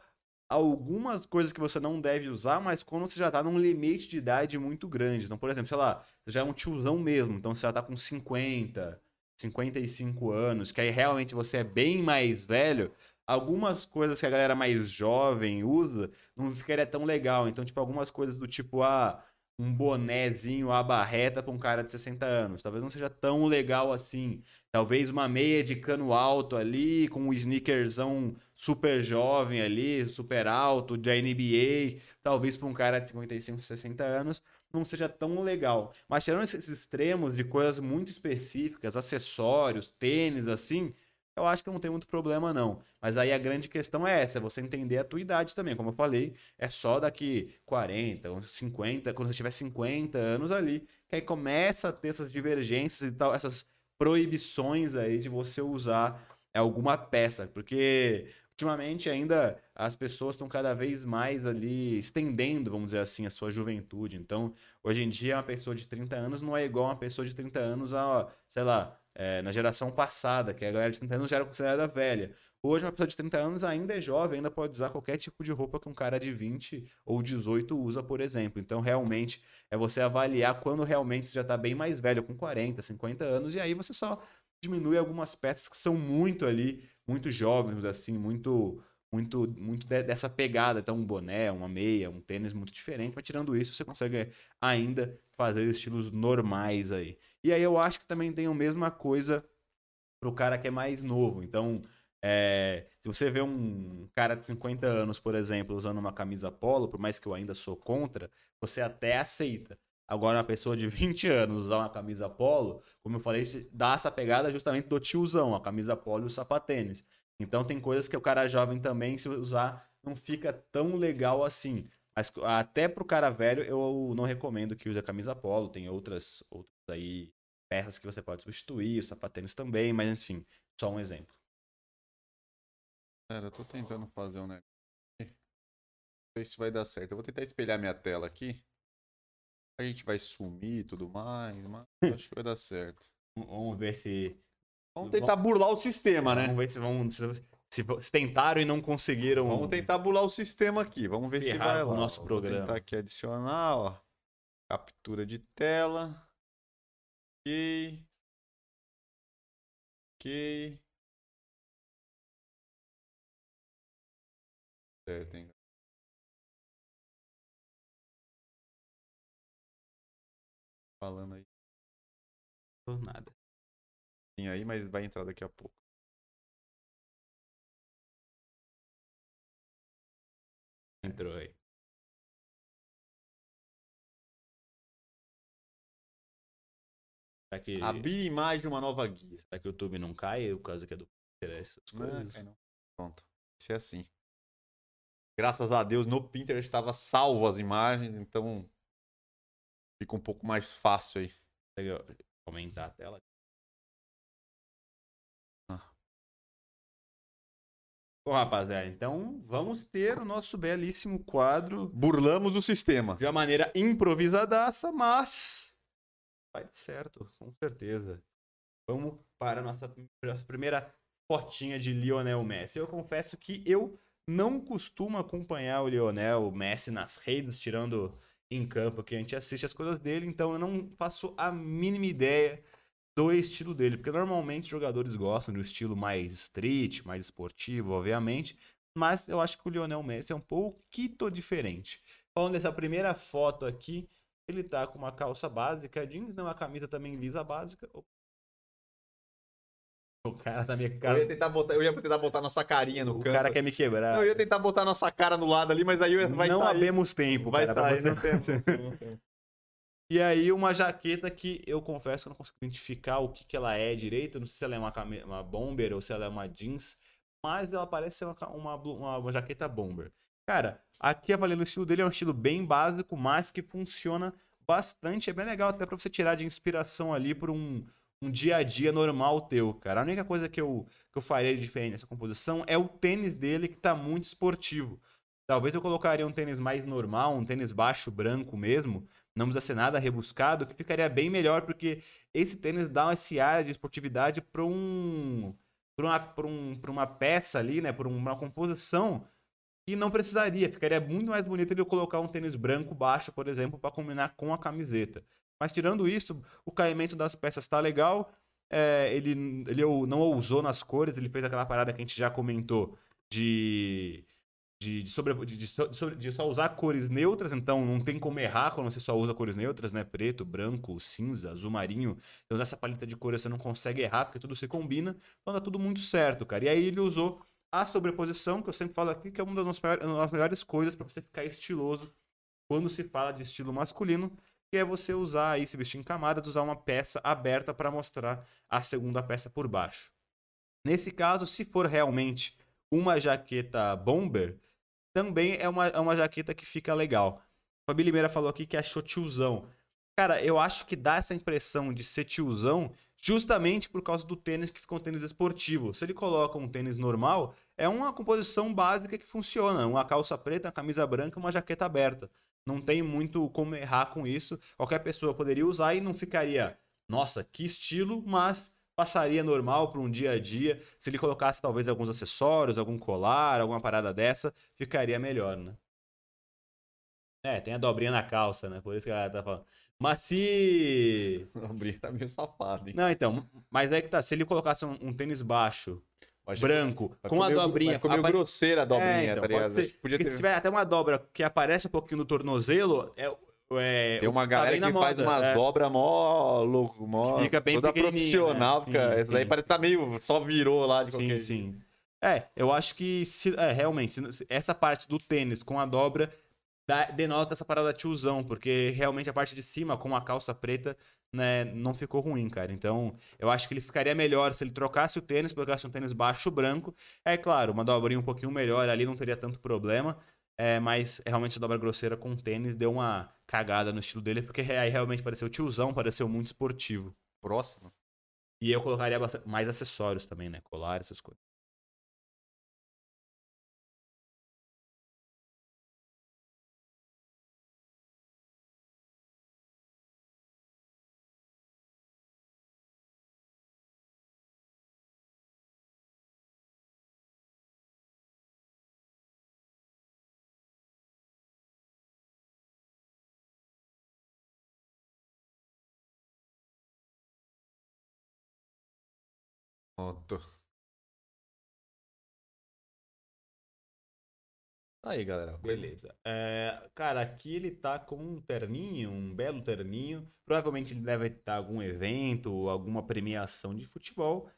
Speaker 2: algumas coisas que você não deve usar, mas quando você já tá num limite de idade muito grande. Então, por exemplo, sei lá, você já é um tiozão mesmo, então você já tá com 50, 55 anos, que aí realmente você é bem mais velho, algumas coisas que a galera mais jovem usa não ficaria tão legal. Então, tipo, algumas coisas do tipo, ah, um bonézinho aba reta pra um cara de 60 anos. Talvez não seja tão legal assim. Talvez uma meia de cano alto ali, com um sneakerzão super jovem ali, super alto, da NBA. Talvez pra um cara de 55, 60 anos não seja tão legal. Mas tirando esses extremos de coisas muito específicas, acessórios, tênis, assim, eu acho que não tem muito problema, não. Mas aí a grande questão é essa, é você entender a tua idade também. Como eu falei, é só daqui 40, 50, quando você tiver 50 anos ali, que aí começa a ter essas divergências e tal, essas proibições aí de você usar alguma peça. Porque ultimamente ainda as pessoas estão cada vez mais ali estendendo, vamos dizer assim, a sua juventude. Então, hoje em dia, uma pessoa de 30 anos não é igual uma pessoa de 30 anos a, sei lá, é, na geração passada, que a galera de 30 anos já era considerada velha. Hoje, uma pessoa de 30 anos ainda é jovem, ainda pode usar qualquer tipo de roupa que um cara de 20 ou 18 usa, por exemplo. Então, realmente, é você avaliar quando realmente você já está bem mais velho, com 40, 50 anos, e aí você só diminui algumas peças que são muito ali muito jovens, assim, muito muito muito dessa pegada. Então, um boné, uma meia, um tênis muito diferente, mas tirando isso, você consegue ainda fazer estilos normais aí. E aí eu acho que também tem a mesma coisa pro cara que é mais novo. Então, é, se você vê um cara de 50 anos, por exemplo, usando uma camisa polo, por mais que eu ainda sou contra, você até aceita. Agora, uma pessoa de 20 anos usar uma camisa polo, como eu falei, dá essa pegada justamente do tiozão, a camisa polo e o sapatênis. Então, tem coisas que o cara jovem também, se usar, não fica tão legal assim. Mas até pro cara velho, eu não recomendo que use a camisa polo. Tem outras, outras aí peças que você pode substituir, os sapatênis também, mas enfim, só um exemplo.
Speaker 1: Cara, eu tô tentando fazer um negócio. Não sei se vai dar certo. Eu vou tentar espelhar minha tela aqui a gente vai sumir e tudo mais, mas (laughs) acho que vai dar certo.
Speaker 2: Vamos ver se.
Speaker 1: Vamos tentar burlar o sistema, né?
Speaker 2: Vamos ver se vão. Se, se, tentaram e não conseguiram.
Speaker 1: Vamos tentar burlar o sistema aqui. Vamos ver se vai
Speaker 2: lá. o nosso
Speaker 1: Vou
Speaker 2: programa.
Speaker 1: tentar aqui adicionar, ó. Captura de tela. Ok. Ok. Certo, hein? falando aí.
Speaker 2: Por nada.
Speaker 1: Aí, mas vai entrar daqui a pouco.
Speaker 2: Entrou aí. Será que...
Speaker 1: Abrir imagem de uma nova guia.
Speaker 2: Será que o YouTube não cai? O caso que é do Pinterest, essas coisas.
Speaker 1: Não, cai não. Pronto. Isso é assim. Graças a Deus no Pinterest estava salvo as imagens, então Fica um pouco mais fácil aí.
Speaker 2: Consegue aumentar a tela? Bom, rapaziada, então vamos ter o nosso belíssimo quadro.
Speaker 1: Burlamos o sistema.
Speaker 2: De uma maneira improvisadaça, mas vai dar certo, com certeza. Vamos para a nossa, nossa primeira fotinha de Lionel Messi. Eu confesso que eu não costumo acompanhar o Lionel Messi nas redes, tirando em campo, que a gente assiste as coisas dele, então eu não faço a mínima ideia do estilo dele, porque normalmente os jogadores gostam do estilo mais street, mais esportivo, obviamente, mas eu acho que o Lionel Messi é um pouquinho diferente. Falando dessa primeira foto aqui, ele tá com uma calça básica jeans, não, a camisa também lisa básica. O cara tá minha cara.
Speaker 1: Eu ia tentar botar, eu ia tentar botar nossa carinha no
Speaker 2: o
Speaker 1: canto.
Speaker 2: O cara quer me quebrar.
Speaker 1: Não, eu ia tentar botar nossa cara no lado ali, mas aí vai
Speaker 2: Não
Speaker 1: sair.
Speaker 2: abemos tempo,
Speaker 1: vai
Speaker 2: cara,
Speaker 1: sair, não (laughs) tempo.
Speaker 2: E aí uma jaqueta que eu confesso que eu não consigo identificar o que, que ela é direito. Não sei se ela é uma, uma bomber ou se ela é uma jeans. Mas ela parece ser uma, uma, uma, uma jaqueta bomber. Cara, aqui avaliando o estilo dele, é um estilo bem básico, mas que funciona bastante. É bem legal até para você tirar de inspiração ali por um, um dia a dia normal teu, cara. A única coisa que eu, que eu faria de diferente nessa composição é o tênis dele, que tá muito esportivo. Talvez eu colocaria um tênis mais normal, um tênis baixo, branco mesmo, não precisa ser nada rebuscado, que ficaria bem melhor, porque esse tênis dá esse ar de esportividade para um, pra uma, pra um, pra uma peça ali, né, para uma composição que não precisaria. Ficaria muito mais bonito ele colocar um tênis branco baixo, por exemplo, para combinar com a camiseta. Mas tirando isso, o caimento das peças tá legal. É, ele, ele não ousou nas cores, ele fez aquela parada que a gente já comentou de, de, de, sobre, de, de, de, só usar cores neutras, então não tem como errar quando você só usa cores neutras, né? Preto, branco, cinza, azul marinho. Então nessa paleta de cores você não consegue errar, porque tudo se combina. Então dá tudo muito certo, cara. E aí ele usou a sobreposição, que eu sempre falo aqui, que é uma das, das melhores coisas para você ficar estiloso quando se fala de estilo masculino, que é você usar aí, se vestir em camadas, usar uma peça aberta para mostrar a segunda peça por baixo. Nesse caso, se for realmente uma jaqueta bomber, também é uma, é uma jaqueta que fica legal. A Fabi Limeira falou aqui que achou tiozão. Cara, eu acho que dá essa impressão de ser tiozão justamente por causa do tênis que fica um tênis esportivo. Se ele coloca um tênis normal, é uma composição básica que funciona. Uma calça preta, uma camisa branca, uma jaqueta aberta. Não tem muito como errar com isso. Qualquer pessoa poderia usar e não ficaria, nossa, que estilo, mas passaria normal para um dia a dia. Se ele colocasse talvez alguns acessórios, algum colar, alguma parada dessa, ficaria melhor, né? É, tem a dobrinha na calça, né? Por isso que ela tá falando. Mas se. (laughs)
Speaker 1: A dobrinha tá meio safada, hein?
Speaker 2: Não, então, mas aí que tá. Se ele colocasse um, um tênis baixo,
Speaker 1: Mas
Speaker 2: branco, com a dobrinha.
Speaker 1: vai comer
Speaker 2: apa-
Speaker 1: grosseira a dobrinha,
Speaker 2: É, então,
Speaker 1: tá ligado?
Speaker 2: ser.
Speaker 1: Podia
Speaker 2: Porque se
Speaker 1: ter...
Speaker 2: tiver até uma dobra que aparece um pouquinho no tornozelo, é. É
Speaker 1: Tem uma
Speaker 2: tá
Speaker 1: galera
Speaker 2: bem
Speaker 1: que
Speaker 2: na
Speaker 1: faz
Speaker 2: moda,
Speaker 1: umas
Speaker 2: é.
Speaker 1: dobras mó louco, mó
Speaker 2: Fica bem
Speaker 1: toda
Speaker 2: pequenininha,
Speaker 1: profissional,
Speaker 2: né?
Speaker 1: fica,
Speaker 2: Sim,
Speaker 1: essa daí
Speaker 2: sim.
Speaker 1: parece que tá meio só virou lá de
Speaker 2: Sim,
Speaker 1: qualquer
Speaker 2: sim. É, eu acho que se, é, realmente, essa parte do tênis com a dobra dá- denota essa parada tiozão, porque realmente a parte de cima, com a calça preta, né, não ficou ruim, cara. Então, eu acho que ele ficaria melhor se ele trocasse o tênis, colocasse um tênis baixo branco. É claro, uma dobrinha um pouquinho melhor ali não teria tanto problema. É, mas realmente a dobra grosseira com tênis deu uma cagada no estilo dele, porque aí realmente pareceu tiozão, pareceu muito esportivo.
Speaker 1: Próximo.
Speaker 2: E eu colocaria mais acessórios também, né? Colar, essas coisas.
Speaker 1: Pronto. Aí, galera.
Speaker 2: Beleza. É, cara, aqui ele tá com um terninho, um belo terninho. Provavelmente ele deve estar algum evento, alguma premiação de futebol.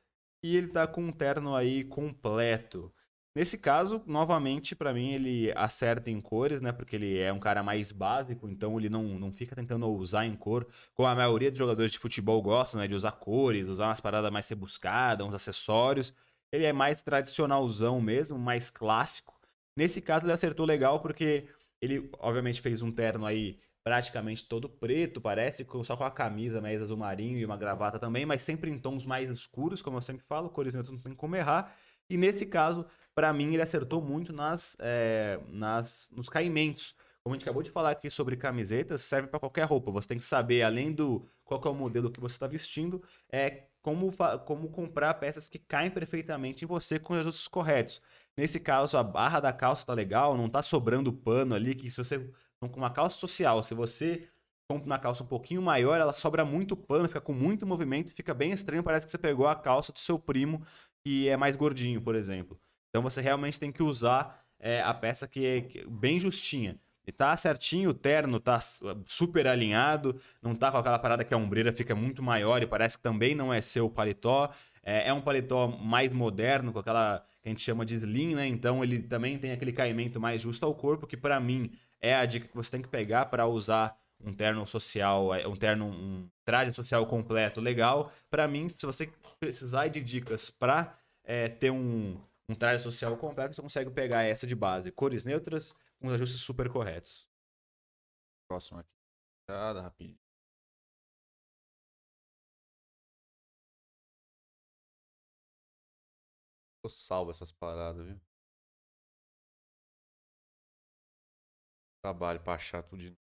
Speaker 2: E ele tá com um terno aí completo. Nesse caso, novamente, pra mim, ele acerta em cores, né? Porque ele é um cara mais básico, então ele não, não fica tentando usar em cor, como a maioria dos jogadores de futebol gostam, né? De usar cores, usar umas paradas mais rebuscadas, uns acessórios. Ele é mais tradicionalzão mesmo, mais clássico. Nesse caso, ele acertou legal porque ele, obviamente, fez um terno aí praticamente todo preto, parece, só com a camisa mais azul marinho e uma gravata também, mas sempre em tons mais escuros, como eu sempre falo, cores não tem como errar. E nesse caso, pra mim, ele acertou muito nas, é, nas, nos caimentos. Como a gente acabou de falar aqui sobre camisetas, serve pra qualquer roupa. Você tem que saber, além do qual é o modelo que você está vestindo, é como, como comprar peças que caem perfeitamente em você com os ajustes corretos. Nesse caso, a barra da calça tá legal, não tá sobrando pano ali, que se você. Com uma calça social, se você compra uma calça um pouquinho maior, ela sobra muito pano, fica com muito movimento, fica bem estranho, parece que você pegou a calça do seu primo, que é mais gordinho, por exemplo. Então você realmente tem que usar é, a peça que é é bem justinha. E tá certinho, o terno tá s- super alinhado, não tá com aquela parada que a ombreira fica muito maior e parece que também não é seu paletó. É, é um paletó mais moderno, com aquela que a gente chama de slim, né? Então ele também tem aquele caimento mais justo ao corpo, que pra mim é a dica que você tem que pegar para usar um terno social, é, um terno, um traje social completo legal. Pra mim, se você precisar de dicas pra é, ter um, um traje social completo, você consegue pegar essa de base. Cores neutras, com os ajustes super corretos.
Speaker 1: Próximo aqui. Cada rapidinho. Eu salvo essas paradas, viu? Trabalho pra achar tudo de novo.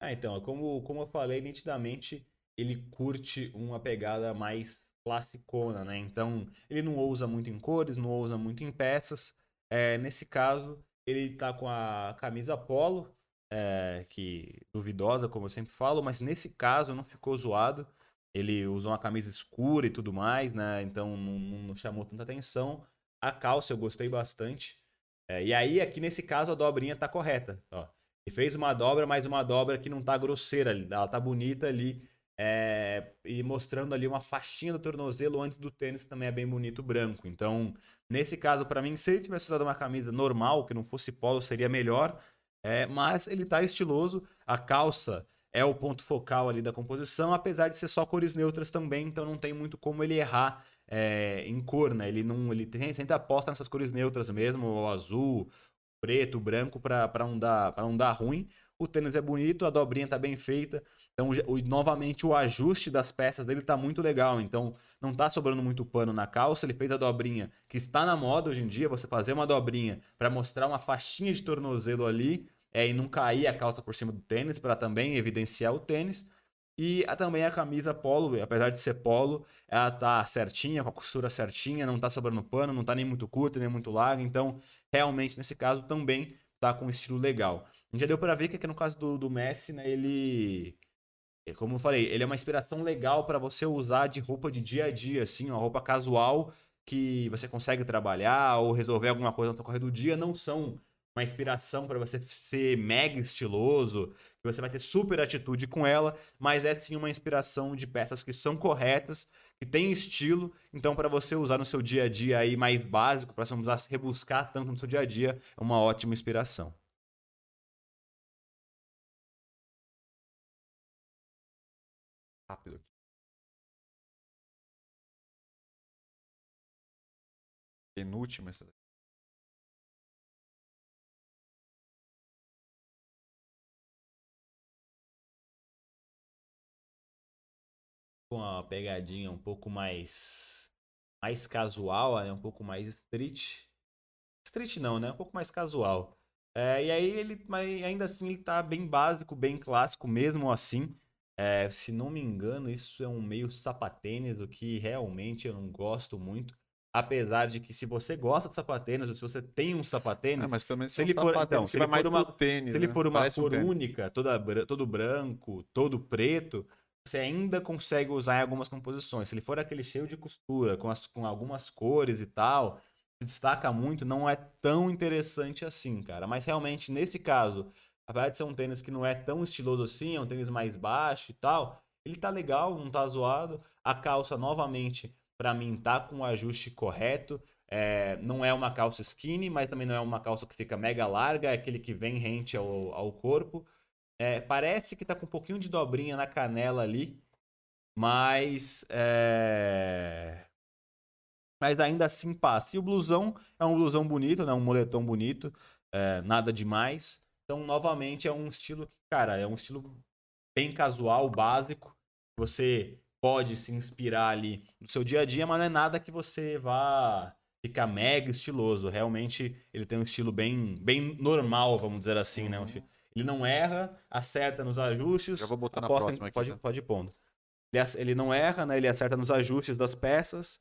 Speaker 2: Ah, então, como, como eu falei, nitidamente ele curte uma pegada mais classicona, né? Então, ele não ousa muito em cores, não ousa muito em peças. É, nesse caso, ele tá com a camisa polo, é, que duvidosa, como eu sempre falo, mas nesse caso não ficou zoado. Ele usou uma camisa escura e tudo mais, né? Então não, não- chamou tanta atenção. A calça eu gostei bastante. É, e aí, aqui nesse caso, a dobrinha tá correta. Ó. Ele fez uma dobra, mas uma dobra que não tá grosseira. Ela tá bonita ali. É, e mostrando ali uma faixinha do tornozelo antes do tênis, que também é bem bonito branco. Então, nesse caso, para mim, se ele tivesse usado uma camisa normal, que não fosse polo, seria melhor. É, mas ele tá estiloso. A calça é o ponto focal ali da composição, apesar de ser só cores neutras também, então não tem muito como ele errar é, em cor, né? Ele não, ele sempre aposta nessas cores neutras mesmo, o azul, preto, branco, para não dar, para não dar ruim. O tênis é bonito, a dobrinha tá bem feita. Então, o, novamente, o ajuste das peças dele tá muito legal. Então, não tá sobrando muito pano na calça. Ele fez a dobrinha que está na moda hoje em dia, você fazer uma dobrinha para mostrar uma faixinha de tornozelo ali é, e não cair a calça por cima do tênis, para também evidenciar o tênis. E a, também a camisa polo, apesar de ser polo, ela tá certinha, com a costura certinha, não tá sobrando pano, não tá nem muito curta, nem muito larga. Então, realmente, nesse caso, também tá com um estilo legal. A gente já deu para ver que aqui no caso do, do Messi, né, ele. É, como eu falei, ele é uma inspiração legal para você usar de roupa de dia a dia, assim, uma roupa casual que você consegue trabalhar ou resolver alguma coisa no decorrer do dia. Não são uma inspiração para você ser mega estiloso, que você vai ter super atitude com ela, mas é sim uma inspiração de peças que são corretas, que têm estilo, então para você usar no seu dia a dia aí mais básico, para você não rebuscar tanto no seu dia a dia, é uma ótima inspiração.
Speaker 1: Rápido aqui. Penúltima essa daqui.
Speaker 2: Uma pegadinha um pouco mais mais casual, né? um pouco mais street. Street não, né? Um pouco mais casual. É, e aí ele, mas ainda assim ele tá bem básico, bem clássico, mesmo assim. É, se não me engano, isso é um meio sapatênis, o que realmente eu não gosto muito. Apesar de que se você gosta de sapatênis, ou se você tem um sapatênis,
Speaker 1: ah, mas pelo menos
Speaker 2: se ele for, então, se ele for uma,
Speaker 1: tênis,
Speaker 2: se ele
Speaker 1: né?
Speaker 2: for uma
Speaker 1: Parece um
Speaker 2: cor
Speaker 1: tênis.
Speaker 2: única, toda, todo branco, todo preto, você ainda consegue usar em algumas composições. Se ele for aquele cheio de costura, com, as, com algumas cores e tal, se destaca muito, não é tão interessante assim, cara. Mas realmente, nesse caso, apesar de ser um tênis que não é tão estiloso assim, é um tênis mais baixo e tal, ele tá legal, não tá zoado. A calça, novamente, para mim, tá com o ajuste correto. É, não é uma calça skinny, mas também não é uma calça que fica mega larga, é aquele que vem rente ao, ao corpo. É, parece que tá com um pouquinho de dobrinha na canela ali, mas é... mas ainda assim passa. E o blusão é um blusão bonito, né? Um moletom bonito, é, nada demais. Então, novamente, é um estilo que, cara, é um estilo bem casual, básico. Você pode se inspirar ali no seu dia a dia, mas não é nada que você vá ficar mega estiloso. Realmente, ele tem um estilo bem, bem normal, vamos dizer assim, né? Um estilo- ele não erra, acerta nos ajustes.
Speaker 1: Já vou botar na
Speaker 2: aposta em-
Speaker 1: próxima aqui,
Speaker 2: Pode,
Speaker 1: tá?
Speaker 2: pode ir pondo. Ele, ele não erra, né? Ele acerta nos ajustes das peças.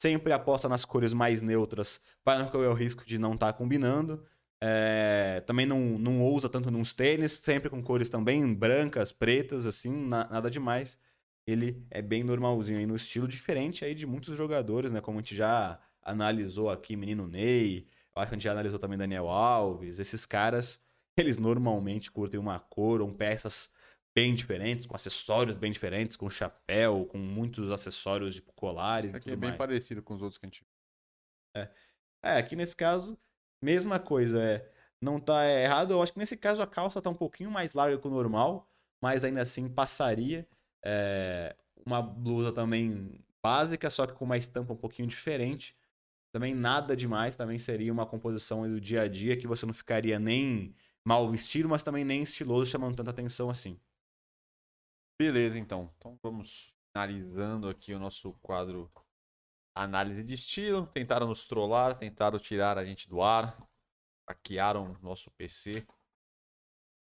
Speaker 2: Sempre aposta nas cores mais neutras para não correr o risco de não estar combinando. É, também não, não ousa tanto nos tênis, sempre com cores também brancas, pretas, assim, na- nada demais. Ele é bem normalzinho aí no estilo diferente aí de muitos jogadores, né? Como a gente já analisou aqui, menino Ney, eu acho que a gente já analisou também Daniel Alves, esses caras, eles normalmente curtem uma cor ou peças bem diferentes, com acessórios bem diferentes, com chapéu, com muitos acessórios de colares
Speaker 1: Isso aqui
Speaker 2: tudo
Speaker 1: é bem
Speaker 2: mais.
Speaker 1: parecido com os outros que a gente
Speaker 2: É, aqui nesse caso, mesma coisa, é, não tá errado. Eu acho que nesse caso a calça tá um pouquinho mais larga que o normal, mas ainda assim passaria. É, uma blusa também básica, só que com uma estampa um pouquinho diferente. Também nada demais, também seria uma composição do dia a dia que você não ficaria nem mal vestido, mas também nem estiloso, chamando tanta atenção assim.
Speaker 1: Beleza, então. Então vamos finalizando aqui o nosso quadro Análise de estilo. Tentaram nos trollar, tentaram tirar a gente do ar, hackearam o nosso PC.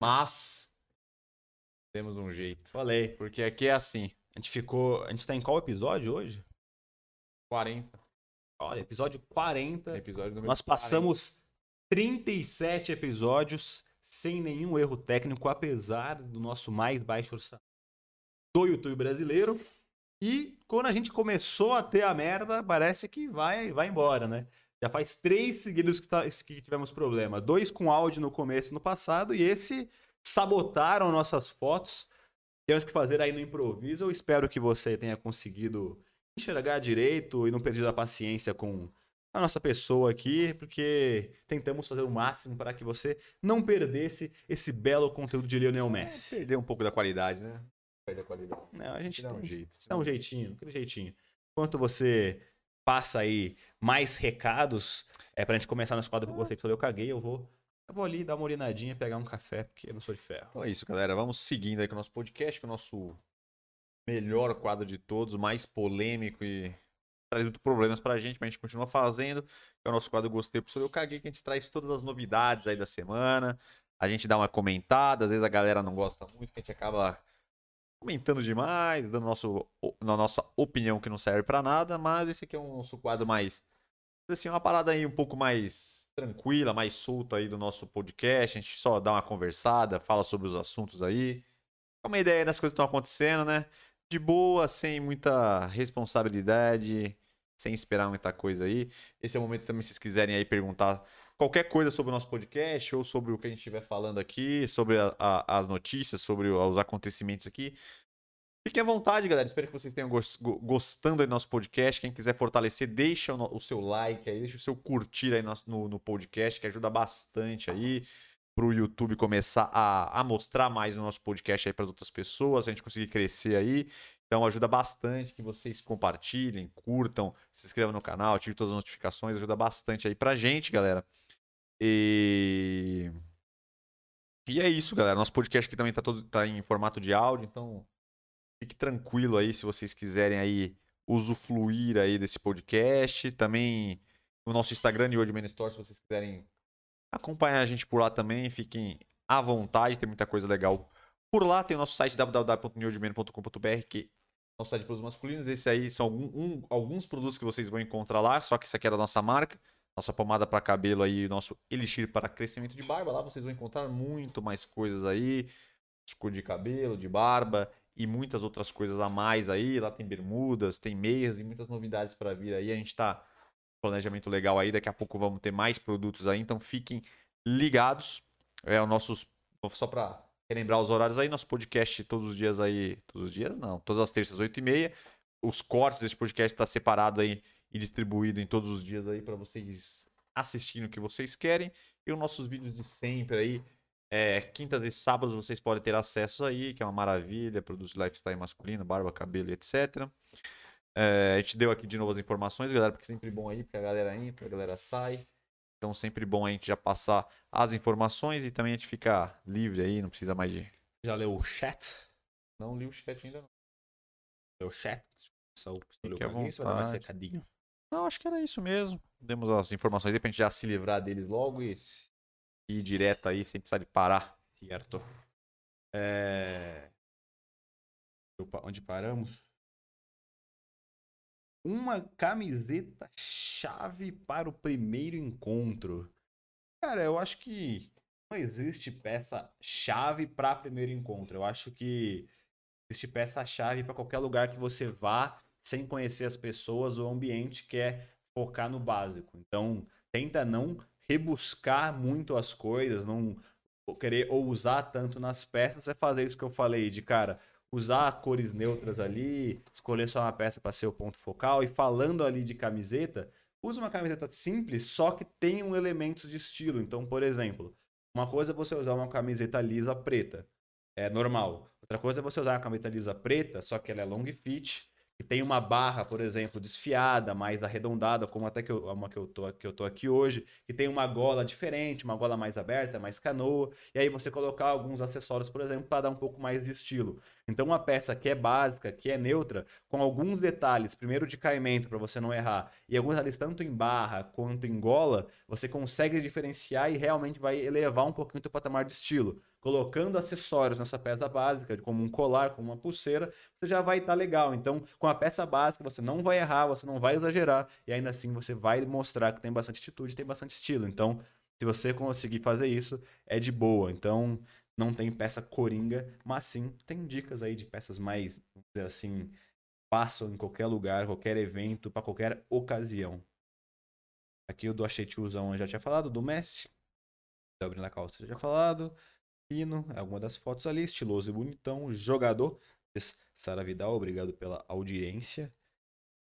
Speaker 1: Mas temos um jeito.
Speaker 2: Falei.
Speaker 1: Porque aqui é assim:
Speaker 2: A gente ficou. A gente tá em qual episódio hoje?
Speaker 1: 40.
Speaker 2: Olha, episódio 40.
Speaker 1: Episódio número
Speaker 2: Nós
Speaker 1: 40.
Speaker 2: passamos 37 episódios sem nenhum erro técnico, apesar do nosso mais baixo orçamento do YouTube brasileiro. E quando a gente começou a ter a merda, parece que vai, vai embora, né? Já faz três seguidos que, tá- que tivemos problema. Dois com áudio no começo no passado e esse sabotaram nossas fotos. temos que fazer aí no improviso. Eu espero que você tenha conseguido enxergar direito e não perdido a paciência com a nossa pessoa aqui, porque tentamos fazer o máximo para que você não perdesse esse belo conteúdo de Lionel Messi.
Speaker 1: É, perder um pouco da qualidade, né? Perde a qualidade.
Speaker 2: Não, a gente
Speaker 1: Dá um jeito.
Speaker 2: Dá um jeitinho, aquele jeitinho. Enquanto você passa aí mais recados, é pra gente começar nosso quadro que gostei que eu caguei, eu vou, eu vou ali dar uma urinadinha, pegar um café, porque eu não sou de ferro.
Speaker 1: Então é isso, galera. Vamos seguindo aí com o nosso podcast, é o nosso melhor quadro de todos, mais polêmico e traz muito problemas pra gente, mas a gente continua fazendo. É o nosso quadro Gostei, Professor Eu Caguei, que a gente traz todas as novidades aí da semana. A gente dá uma comentada, às vezes a galera não gosta muito, que a gente acaba comentando demais, dando nosso, na nossa opinião que não serve pra nada, mas esse aqui é um nosso quadro mais assim, uma parada aí um pouco mais tranquila, mais solta aí do nosso podcast. A gente só dá uma conversada, fala sobre os assuntos aí. Dá uma ideia das coisas que estão acontecendo, né? De boa, sem muita responsabilidade, sem esperar muita coisa aí. Esse é o momento também, se vocês quiserem aí perguntar qualquer coisa sobre o nosso podcast ou sobre o que a gente estiver falando aqui, sobre a- a- as notícias, sobre os acontecimentos aqui. Fiquem à vontade, galera. Espero que vocês tenham gos- go- gostando do nosso podcast. Quem quiser fortalecer, deixa o, seu like aí, deixa o seu curtir aí no- no podcast, que ajuda bastante aí para o YouTube começar a, a mostrar mais o nosso podcast aí para outras pessoas, a gente conseguir crescer aí. Então ajuda bastante que vocês compartilhem, curtam, se inscrevam no canal, ativem todas as notificações, ajuda bastante aí pra gente, galera. E e é isso, galera. Nosso podcast aqui também tá todo tá em formato de áudio, então fique tranquilo aí se vocês quiserem aí usufruir aí desse podcast. Também o nosso Instagram, New Old Man Store, se vocês quiserem acompanhar a gente por lá também, fiquem à vontade, tem muita coisa legal por lá. Tem o nosso site www.newordman.com.br, que é o nosso site de produtos masculinos. Esse aí são algum- um- alguns produtos que vocês vão encontrar lá, só que isso aqui é da nossa marca. Nossa pomada para cabelo aí, nosso elixir para crescimento de barba. Lá vocês vão encontrar muito mais coisas aí. Cor de cabelo, de barba e muitas outras coisas a mais aí. Lá tem bermudas, tem meias e muitas novidades para vir aí. A gente tá com planejamento legal aí. Daqui a pouco vamos ter mais produtos aí. Então fiquem ligados. É o nosso. Só para relembrar os horários aí, nosso podcast todos os dias aí. Todos os dias não, todas as terças, 8h30. Os cortes desse podcast está separado aí e distribuído em todos os dias aí para vocês assistirem o que vocês querem. E os nossos vídeos de sempre aí. É, quintas e sábados vocês podem ter acesso aí, que é uma maravilha, produtos de lifestyle masculino, barba, cabelo etc. É, a gente deu aqui de novo as informações, galera, porque é sempre bom aí, porque a galera entra, a galera sai. Então sempre bom a gente já passar as informações e também a gente fica livre aí, não precisa mais de.
Speaker 2: Já leu o chat?
Speaker 1: Não li o chat ainda não.
Speaker 2: Leu o chat? Pistoleu
Speaker 1: Fique à
Speaker 2: você vai dar mais
Speaker 1: vontade.
Speaker 2: recadinho.
Speaker 1: Não, acho que era isso mesmo. Demos as informações aí pra gente já se livrar deles logo e ir direto aí, sem precisar de parar.
Speaker 2: Certo. É... Opa, onde paramos? Uma camiseta chave para o primeiro encontro. Cara, eu acho que não existe peça chave para primeiro encontro. Eu acho que existe peça chave para qualquer lugar que você vá sem conhecer as pessoas ou o ambiente, que é focar no básico. Então, tenta não rebuscar muito as coisas, não querer ousar tanto nas peças, é fazer isso que eu falei de cara, usar cores neutras ali, escolher só uma peça para ser o ponto focal e falando ali de camiseta, usa uma camiseta simples, só que tenham elementos de estilo. Então, por exemplo, uma coisa é você usar uma camiseta lisa preta, é normal. Outra coisa é você usar uma camiseta lisa preta, só que ela é long fit, que tem uma barra, por exemplo, desfiada, mais arredondada, como até que eu, uma que eu, tô, que eu tô aqui hoje, que tem uma gola diferente, uma gola mais aberta, mais canoa, e aí você colocar alguns acessórios, por exemplo, para dar um pouco mais de estilo. Então, uma peça que é básica, que é neutra, com alguns detalhes, primeiro de caimento, para você não errar, e alguns detalhes tanto em barra quanto em gola, você consegue diferenciar e realmente vai elevar um pouquinho o teu patamar de estilo. Colocando acessórios nessa peça básica, como um colar, como uma pulseira, você já vai estar legal. Então, com a peça básica, você não vai errar, você não vai exagerar, e ainda assim você vai mostrar que tem bastante atitude, tem bastante estilo. Então, se você conseguir fazer isso, é de boa. Então, não tem peça coringa, mas sim tem dicas aí de peças mais, vamos dizer assim, passam em qualquer lugar, qualquer evento, para qualquer ocasião. Aqui o do achei tiozão eu já tinha falado, do Messi. Da abrindo a calça já tinha falado. Fino, é alguma das fotos ali, estiloso e bonitão, jogador. Sara Vidal, obrigado pela audiência.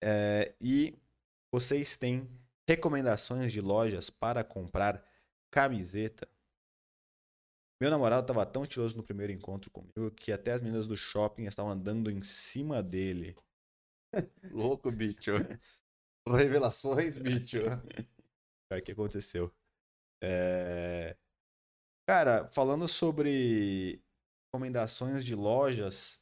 Speaker 2: É, e vocês têm recomendações de lojas para comprar camiseta? Meu namorado estava tão estiloso no primeiro encontro comigo que até as meninas do shopping estavam andando em cima dele. (laughs)
Speaker 1: Louco, bicho. Revelações, bicho. (laughs)
Speaker 2: O que aconteceu? É... Cara, falando sobre recomendações de lojas,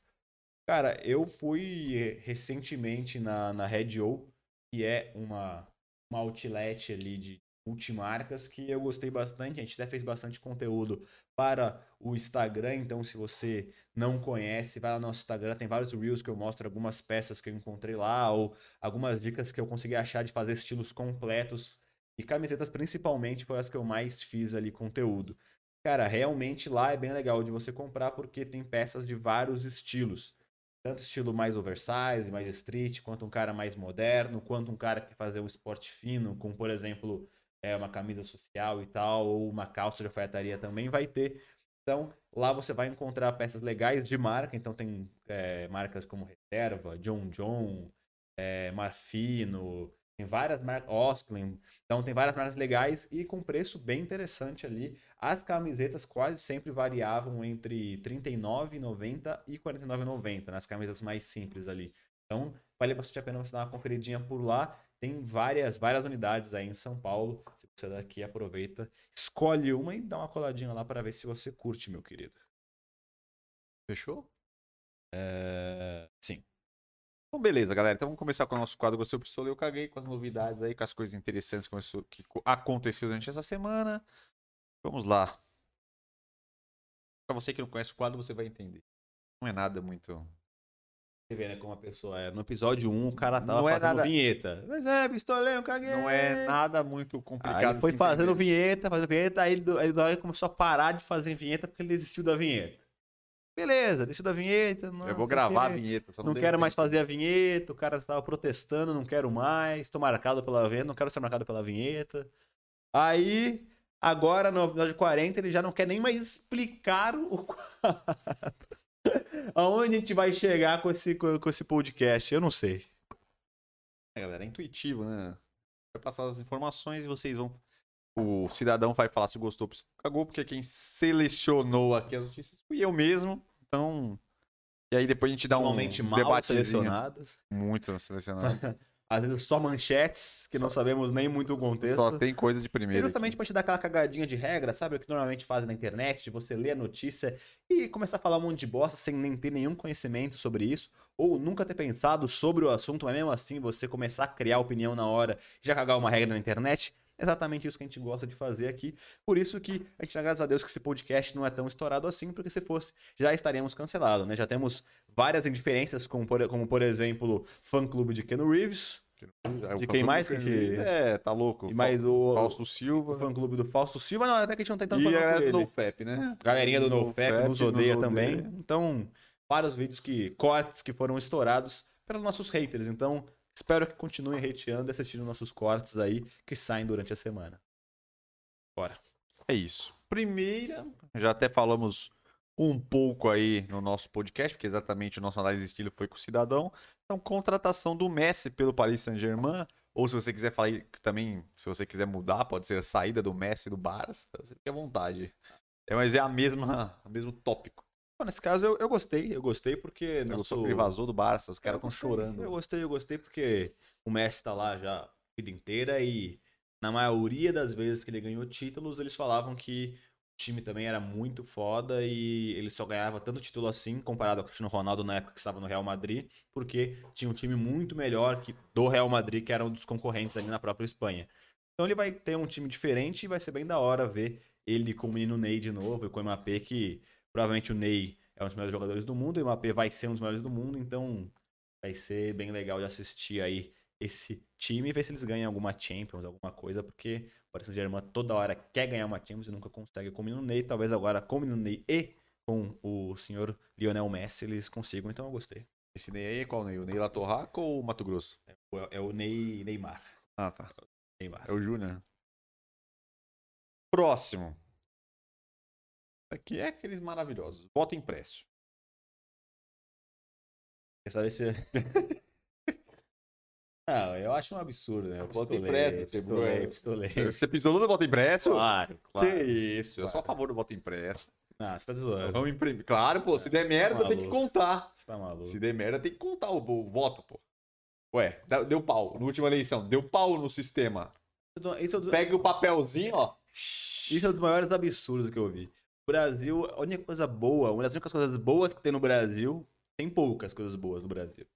Speaker 2: cara, eu fui recentemente na, na Red O, que é uma, uma outlet ali de multimarcas que eu gostei bastante. A gente até fez bastante conteúdo para o Instagram, então se você não conhece, vai lá no nosso Instagram, tem vários reels que eu mostro algumas peças que eu encontrei lá ou algumas dicas que eu consegui achar de fazer estilos completos e camisetas principalmente foi as que eu mais fiz ali conteúdo. Cara, realmente lá é bem legal de você comprar porque tem peças de vários estilos. Tanto estilo mais oversize, mais street, quanto um cara mais moderno, quanto um cara que fazer o esporte fino, com, por exemplo, é, uma camisa social e tal, ou uma calça de alfaiataria também vai ter. Então, lá você vai encontrar peças legais de marca. Então, tem é, marcas como Reserva, John John, é, Marfino, tem várias marcas, Osklin. Então, tem várias marcas legais e com preço bem interessante ali. As camisetas quase sempre variavam entre R$ 39,90 e R$ 49,90, nas camisas mais simples ali. Então, vale bastante a pena você dar uma conferidinha por lá. Tem várias, várias unidades aí em São Paulo. Se você daqui aproveita, escolhe uma e dá uma coladinha lá para ver se você curte, meu querido.
Speaker 1: Fechou?
Speaker 2: É... Sim.
Speaker 1: Então, beleza, galera. Então vamos começar com o nosso quadro Gostei Pistola. Eu caguei com as novidades aí, com as coisas interessantes que aconteceu durante essa semana. Vamos lá. Para você que não conhece o quadro, você vai entender. Não é nada muito
Speaker 2: você vê, né, como a pessoa é. No episódio 1, o cara tava
Speaker 1: Não é
Speaker 2: fazendo
Speaker 1: nada-
Speaker 2: vinheta. Mas é, pistoleiro, caguei.
Speaker 1: Não é nada muito complicado.
Speaker 2: Aí ele foi fazendo
Speaker 1: entender.
Speaker 2: vinheta, fazendo vinheta, aí ele, do- aí na hora ele começou a parar de fazer vinheta porque ele desistiu da vinheta. Beleza, desistiu da vinheta. Não,
Speaker 1: Eu vou gravar a vinheta.
Speaker 2: Não
Speaker 1: dei
Speaker 2: quero
Speaker 1: tempo.
Speaker 2: mais fazer a vinheta, o cara estava protestando, não quero mais, tô marcado pela vinheta, não quero ser marcado pela vinheta. Aí, agora no episódio 40, ele já não quer nem mais explicar o (laughs) quadro. Aonde a gente vai chegar com esse, com esse podcast? Eu não sei.
Speaker 1: É, galera, é intuitivo, né? Vai passar as informações e vocês vão. O cidadão vai falar se gostou ou se cagou, porque quem selecionou aqui as notícias fui eu mesmo. Então. E aí depois a gente dá um
Speaker 2: Normalmente mal
Speaker 1: debatezinho.
Speaker 2: selecionados.
Speaker 1: Muito selecionado. (laughs)
Speaker 2: Às vezes só manchetes, que não sabemos nem muito o contexto.
Speaker 1: Só tem coisa de
Speaker 2: E
Speaker 1: primeira.
Speaker 2: justamente pra te dar aquela cagadinha de regra, sabe? O que normalmente fazem na internet, de você ler a notícia e começar a falar um monte de bosta sem nem ter nenhum conhecimento sobre isso, ou nunca ter pensado sobre o assunto, mas mesmo assim você começar a criar opinião na hora e já cagar uma regra na internet. Exatamente isso que a gente gosta de fazer aqui. Por isso que a gente dá graças a Deus que esse podcast não é tão estourado assim, porque se fosse, já estaríamos cancelados, né? Já temos várias indiferenças, como por, como por exemplo, fã-clube de Keanu Reeves,
Speaker 1: É,
Speaker 2: de quem mais que a gente-
Speaker 1: É, tá louco.
Speaker 2: e mais o,
Speaker 1: Fausto
Speaker 2: o
Speaker 1: Silva.
Speaker 2: fã-clube do Fausto Silva. Não, até que a gente não tem tanto
Speaker 1: E a
Speaker 2: fã-clube
Speaker 1: galera do. NoFap, né?
Speaker 2: Galerinha do NoFap nos odeia
Speaker 1: nos
Speaker 2: também.
Speaker 1: odeia.
Speaker 2: Então, vários vídeos que cortes que foram estourados pelos nossos haters. Então, espero que continuem hateando e assistindo nossos cortes aí que saem durante a semana. Bora.
Speaker 1: É isso. Primeira, já até falamos um pouco aí no nosso podcast, porque exatamente o nosso análise de estilo foi com o Cidadão. Então, contratação do Messi pelo Paris Saint-Germain, ou se você quiser falar também, se você quiser mudar, pode ser a saída do Messi do Barça, você fica à vontade. É, mas é a mesma, o mesmo tópico.
Speaker 2: Nesse caso, eu, eu gostei. Eu gostei porque...
Speaker 1: Gostou que ele vazou do Barça, os caras
Speaker 2: Eu
Speaker 1: estão chorando.
Speaker 2: Eu gostei, eu gostei porque o Messi tá lá já a vida inteira e na maioria das vezes que ele ganhou títulos, eles falavam que o time também era muito foda e ele só ganhava tanto título assim comparado ao Cristiano Ronaldo na época que estava no Real Madrid, porque tinha um time muito melhor que do Real Madrid, que era um dos concorrentes ali na própria Espanha. Então ele vai ter um time diferente e vai ser bem da hora ver ele com o menino Ney de novo e com o MAP, que provavelmente o Ney é um dos melhores jogadores do mundo, e o MAP vai ser um dos melhores do mundo, então vai ser bem legal de assistir aí esse time e ver se eles ganham alguma Champions, alguma coisa, porque o Paris Saint-Germain toda hora quer ganhar uma Champions e nunca consegue com o Ney, talvez agora com o Ney e com o senhor Lionel Messi eles consigam, então eu gostei.
Speaker 1: Esse Ney aí é qual Ney? O Ney Latorraca ou o Mato Grosso?
Speaker 2: É É o Ney Neymar.
Speaker 1: Ah, tá.
Speaker 2: Neymar.
Speaker 1: É o Júnior. Próximo. Aqui é aqueles maravilhosos. Voto impresso.
Speaker 2: Quer saber se. (laughs) Não, eu acho um absurdo, né? Eu
Speaker 1: Voto
Speaker 2: pistolei,
Speaker 1: impresso, você
Speaker 2: pistolei, pistolei.
Speaker 1: Você pisou no voto impresso?
Speaker 2: Claro, claro.
Speaker 1: Que isso, eu sou a
Speaker 2: Claro.
Speaker 1: favor do voto impresso.
Speaker 2: Ah, você tá zoando.
Speaker 1: Vamos imprimir. Claro, pô, se der
Speaker 2: tá
Speaker 1: merda, tem que contar.
Speaker 2: Você tá maluco.
Speaker 1: Se der merda, tem que contar o, o voto, pô. Ué, deu pau. Na última eleição, deu pau no sistema.
Speaker 2: Isso é dos-
Speaker 1: Pega o papelzinho, ó.
Speaker 2: Isso é um dos maiores absurdos que eu vi. Brasil, a única coisa boa, uma das únicas coisas boas que tem no Brasil, tem poucas coisas boas no Brasil.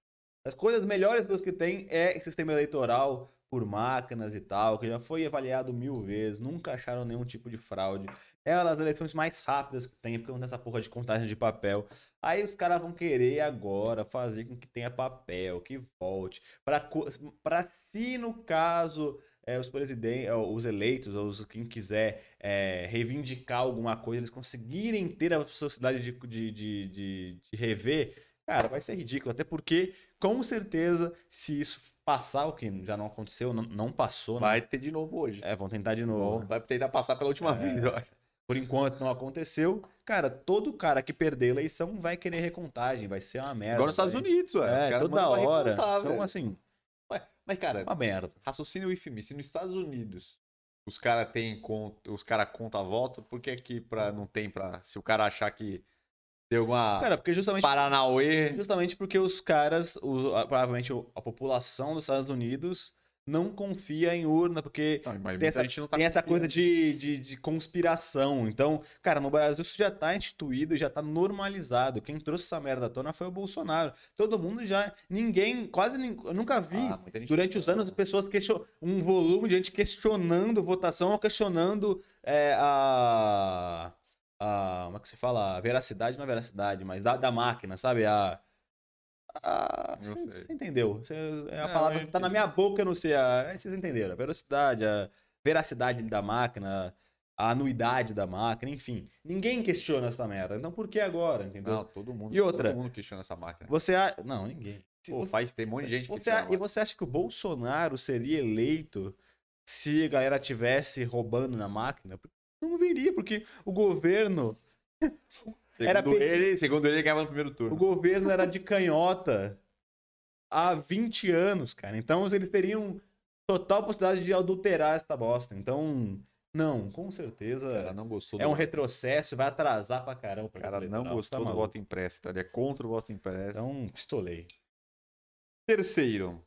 Speaker 2: As coisas melhores que tem é sistema eleitoral por máquinas e tal, que já foi avaliado mil vezes, nunca acharam nenhum tipo de fraude. É uma das eleições mais rápidas que tem, porque não tem essa porra de contagem de papel. Aí os caras vão querer agora fazer com que tenha papel, que volte. Pra se no caso é, os presidentes, os eleitos, ou os, quem quiser é, reivindicar alguma coisa, eles conseguirem ter a possibilidade de, de, de, de, de rever, cara, vai ser ridículo. Até porque, com certeza, se isso passar, o que já não aconteceu, não, não passou, né?
Speaker 1: Vai ter de novo hoje.
Speaker 2: É, vão tentar de
Speaker 1: Bom,
Speaker 2: novo.
Speaker 1: vai tentar passar pela última
Speaker 2: É.
Speaker 1: vez, eu acho.
Speaker 2: Por enquanto não aconteceu. Cara, todo cara que perder a eleição vai querer recontagem, vai ser uma merda.
Speaker 1: Igual nos Estados Unidos, ué.
Speaker 2: É, toda hora. Então,
Speaker 1: velho.
Speaker 2: assim,
Speaker 1: mas, cara,
Speaker 2: uma merda.
Speaker 1: raciocínio with me. Se nos Estados Unidos os caras têm conta, os caras contam voto, por que aqui pra, não tem pra. Se o cara achar que deu alguma
Speaker 2: Cara, porque justamente
Speaker 1: Paranauê.
Speaker 2: Justamente porque os caras, o- a- provavelmente a população dos Estados Unidos não confia em urna, porque
Speaker 1: Não, mas
Speaker 2: tem essa,
Speaker 1: tá
Speaker 2: tem essa coisa de, de, de conspiração. Então, cara, no Brasil isso já tá instituído, já tá normalizado. Quem trouxe essa merda à tona foi o Bolsonaro. Todo mundo já. Ninguém, quase nin- eu nunca vi.
Speaker 1: Ah,
Speaker 2: Durante os anos, pessoas questionando, um volume de gente questionando votação ou questionando é, a, a. Como é que se fala? A veracidade, não é veracidade, mas da, da máquina, sabe? A. a
Speaker 1: Eu
Speaker 2: você, entendeu? Você- é a
Speaker 1: Não,
Speaker 2: palavra que tá na minha boca, eu não sei. A, aí vocês entenderam. A velocidade, a veracidade da máquina, a anuidade da máquina, enfim. Ninguém questiona essa merda. Então por que agora? Entendeu?
Speaker 1: Não, todo mundo.
Speaker 2: E outra?
Speaker 1: Todo mundo questiona essa máquina.
Speaker 2: Você. a- Não, ninguém.
Speaker 1: Pô,
Speaker 2: você-
Speaker 1: faz tem um monte de gente que
Speaker 2: você,
Speaker 1: questiona.
Speaker 2: e você acha que o Bolsonaro seria eleito se a galera tivesse roubando na máquina? Não viria, porque o governo, (laughs)
Speaker 1: Segundo
Speaker 2: era pe-
Speaker 1: ele, segundo ele, ele ganhava no primeiro
Speaker 2: o
Speaker 1: turno.
Speaker 2: governo era de canhota há 20 anos, cara. Então eles teriam total possibilidade de adulterar essa bosta. Então, não, com
Speaker 1: O
Speaker 2: certeza
Speaker 1: cara não gostou
Speaker 2: é um
Speaker 1: voto.
Speaker 2: retrocesso, vai atrasar pra caramba. o
Speaker 1: O cara não gostou
Speaker 2: tá
Speaker 1: do
Speaker 2: maluco.
Speaker 1: voto impresso, tá? Ele é contra o voto impresso.
Speaker 2: Então, pistolei.
Speaker 1: Terceiro,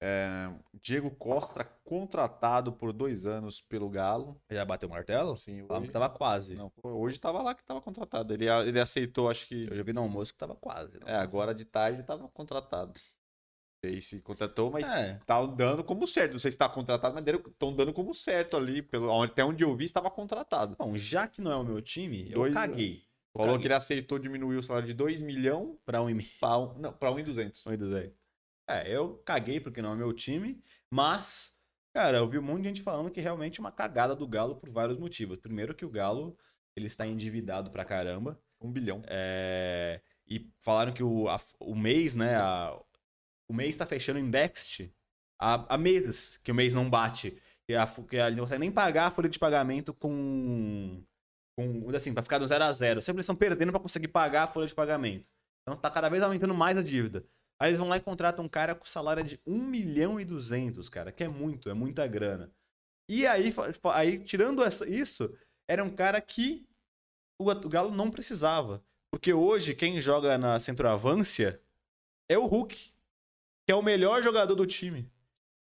Speaker 1: é, Diego Costa contratado por dois anos pelo Galo.
Speaker 2: Já bateu o martelo?
Speaker 1: Sim, hoje,
Speaker 2: que tava quase.
Speaker 1: não, hoje tava lá que tava contratado. Ele, ele aceitou, acho que.
Speaker 2: Eu já vi no almoço que tava quase.
Speaker 1: É, agora de tarde tava contratado. Não sei se contratou, mas
Speaker 2: É,
Speaker 1: tá dando como certo. Não sei se tá contratado, mas estão dando como certo ali. Pelo, até onde eu vi, estava contratado.
Speaker 2: Bom, já que não é o meu time, eu
Speaker 1: Dois-
Speaker 2: caguei. Eu
Speaker 1: Falou
Speaker 2: caguei.
Speaker 1: que ele aceitou diminuir o salário de 2 milhões
Speaker 2: Pra um
Speaker 1: para um, não, pra 1,200.
Speaker 2: um e duzentos. É, eu caguei porque não é meu time, mas, cara, eu vi um monte de gente falando que realmente é uma cagada do Galo por vários motivos. Primeiro que o Galo, ele está endividado pra caramba.
Speaker 1: Um bilhão.
Speaker 2: é, e falaram que o, a- o mês, né, a- o mês está fechando em déficit há, há meses que o mês não bate. Que a, que a, não consegue nem pagar a folha de pagamento com. com assim, pra ficar do zero a zero. Sempre eles estão perdendo pra conseguir pagar a folha de pagamento. Então tá cada vez aumentando mais a dívida. Aí eles vão lá e contratam um cara com salário de 1 milhão e 200, cara, que é muito, é muita grana. E aí, fa- aí tirando essa- isso, era um cara que o, o Galo não precisava. Porque hoje quem joga na centroavância é o Hulk, que é o melhor jogador do time.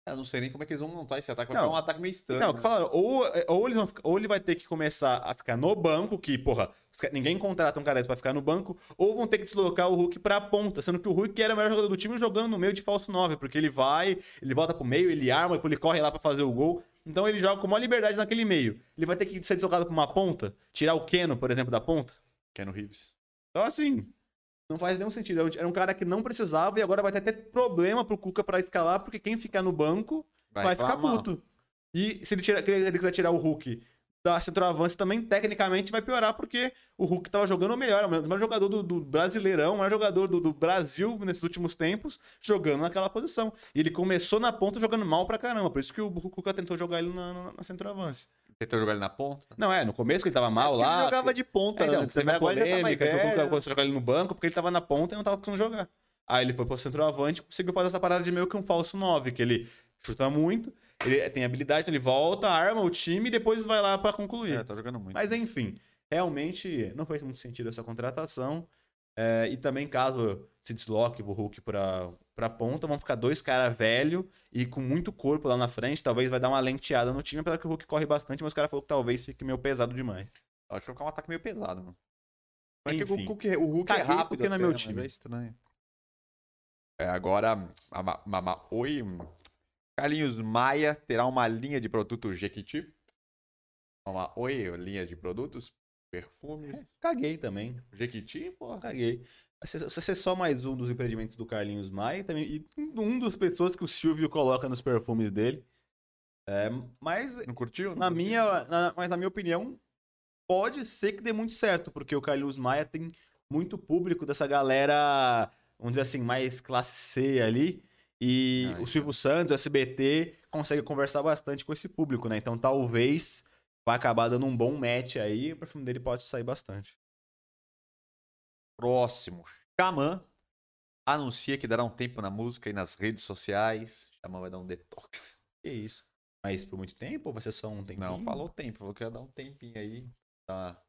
Speaker 1: Eu não sei nem como é que eles vão montar esse ataque. Vai
Speaker 2: Não.
Speaker 1: ficar um ataque meio estranho.
Speaker 2: Não,
Speaker 1: né?
Speaker 2: que falaram, ou, ou, eles vão ou ele vai ter que começar a ficar no banco, que, porra, ninguém contrata um cara pra ficar no banco, ou vão ter que deslocar o Hulk pra ponta, sendo que o Hulk era o melhor jogador do time jogando no meio de falso 9, porque ele vai, ele volta pro meio, ele arma, ele corre lá pra fazer o gol. Então ele joga com maior liberdade naquele meio. Ele vai ter que ser deslocado pra uma ponta, tirar o Keno, por exemplo, da ponta.
Speaker 1: Keanu Reeves.
Speaker 2: Então, assim, não faz nenhum sentido. Era um cara que não precisava e agora vai ter até problema pro Cuca pra escalar, porque quem ficar no banco vai, ficar
Speaker 1: reclamar.
Speaker 2: puto. E se ele, tira, ele quiser tirar o Hulk da centroavance também, tecnicamente vai piorar, porque o Hulk tava jogando melhor, o melhor jogador do, do Brasileirão, o melhor jogador do, do Brasil nesses últimos tempos, jogando naquela posição. E ele começou na ponta jogando mal pra caramba, por isso que o Cuca tentou jogar ele na, na, na centroavance.
Speaker 1: Tentou jogar ele na ponta?
Speaker 2: Não, é, no começo que ele tava mal
Speaker 1: É porque
Speaker 2: lá.
Speaker 1: Ele jogava de ponta
Speaker 2: É, então,
Speaker 1: antes.
Speaker 2: teve a
Speaker 1: tá
Speaker 2: polêmica,
Speaker 1: velho.
Speaker 2: colocou jogar ele no banco porque ele tava na ponta e não tava conseguindo jogar. Aí ele foi pro centroavante e conseguiu fazer essa parada de meio que um falso 9, que ele chuta muito, ele tem habilidade, então ele volta, arma o time e depois vai lá pra concluir.
Speaker 1: É, tá jogando muito.
Speaker 2: Mas enfim, realmente não fez muito sentido essa contratação. É, e também, caso se desloque o Hulk pra, pra ponta, vão ficar dois caras velho e com muito corpo lá na frente. Talvez vai dar uma lenteada no time, apesar que o Hulk corre bastante, mas o cara falou que talvez fique meio pesado demais.
Speaker 1: Acho que ficar um ataque meio pesado, mano. Mas que
Speaker 2: Enfim.
Speaker 1: o, Hulk- o Hulk é rápido
Speaker 2: porque não é meu
Speaker 1: mas
Speaker 2: time.
Speaker 1: É estranho. É, agora, Mama- Mama- oi, Carlinhos Maia terá uma linha de produtos Jequiti. Uma oi, linha de produtos, perfumes.
Speaker 2: Caguei também.
Speaker 1: Jequiti, porra.
Speaker 2: Caguei. Vai ser só mais um dos empreendimentos do Carlinhos Maia também, e um das pessoas que o Silvio coloca nos perfumes dele. É, mas
Speaker 1: Não curtiu? Não
Speaker 2: na
Speaker 1: curtiu?
Speaker 2: minha, na- mas na minha opinião, pode ser que dê muito certo, porque o Carlinhos Maia tem muito público dessa galera, vamos dizer assim, mais classe C ali. E
Speaker 1: Ah,
Speaker 2: o
Speaker 1: então.
Speaker 2: Silvio Santos, o SBT, consegue conversar bastante com esse público, né? Então talvez vai acabar dando um bom match aí, o perfume dele pode sair bastante.
Speaker 1: Próximo. Xamã anuncia que dará um tempo na música e nas redes sociais. Xamã vai dar um detox.
Speaker 2: Que isso. Mas por muito tempo ou vai ser só um tempinho?
Speaker 1: Não, falou tempo. Falou que ia dar um tempinho aí. Uma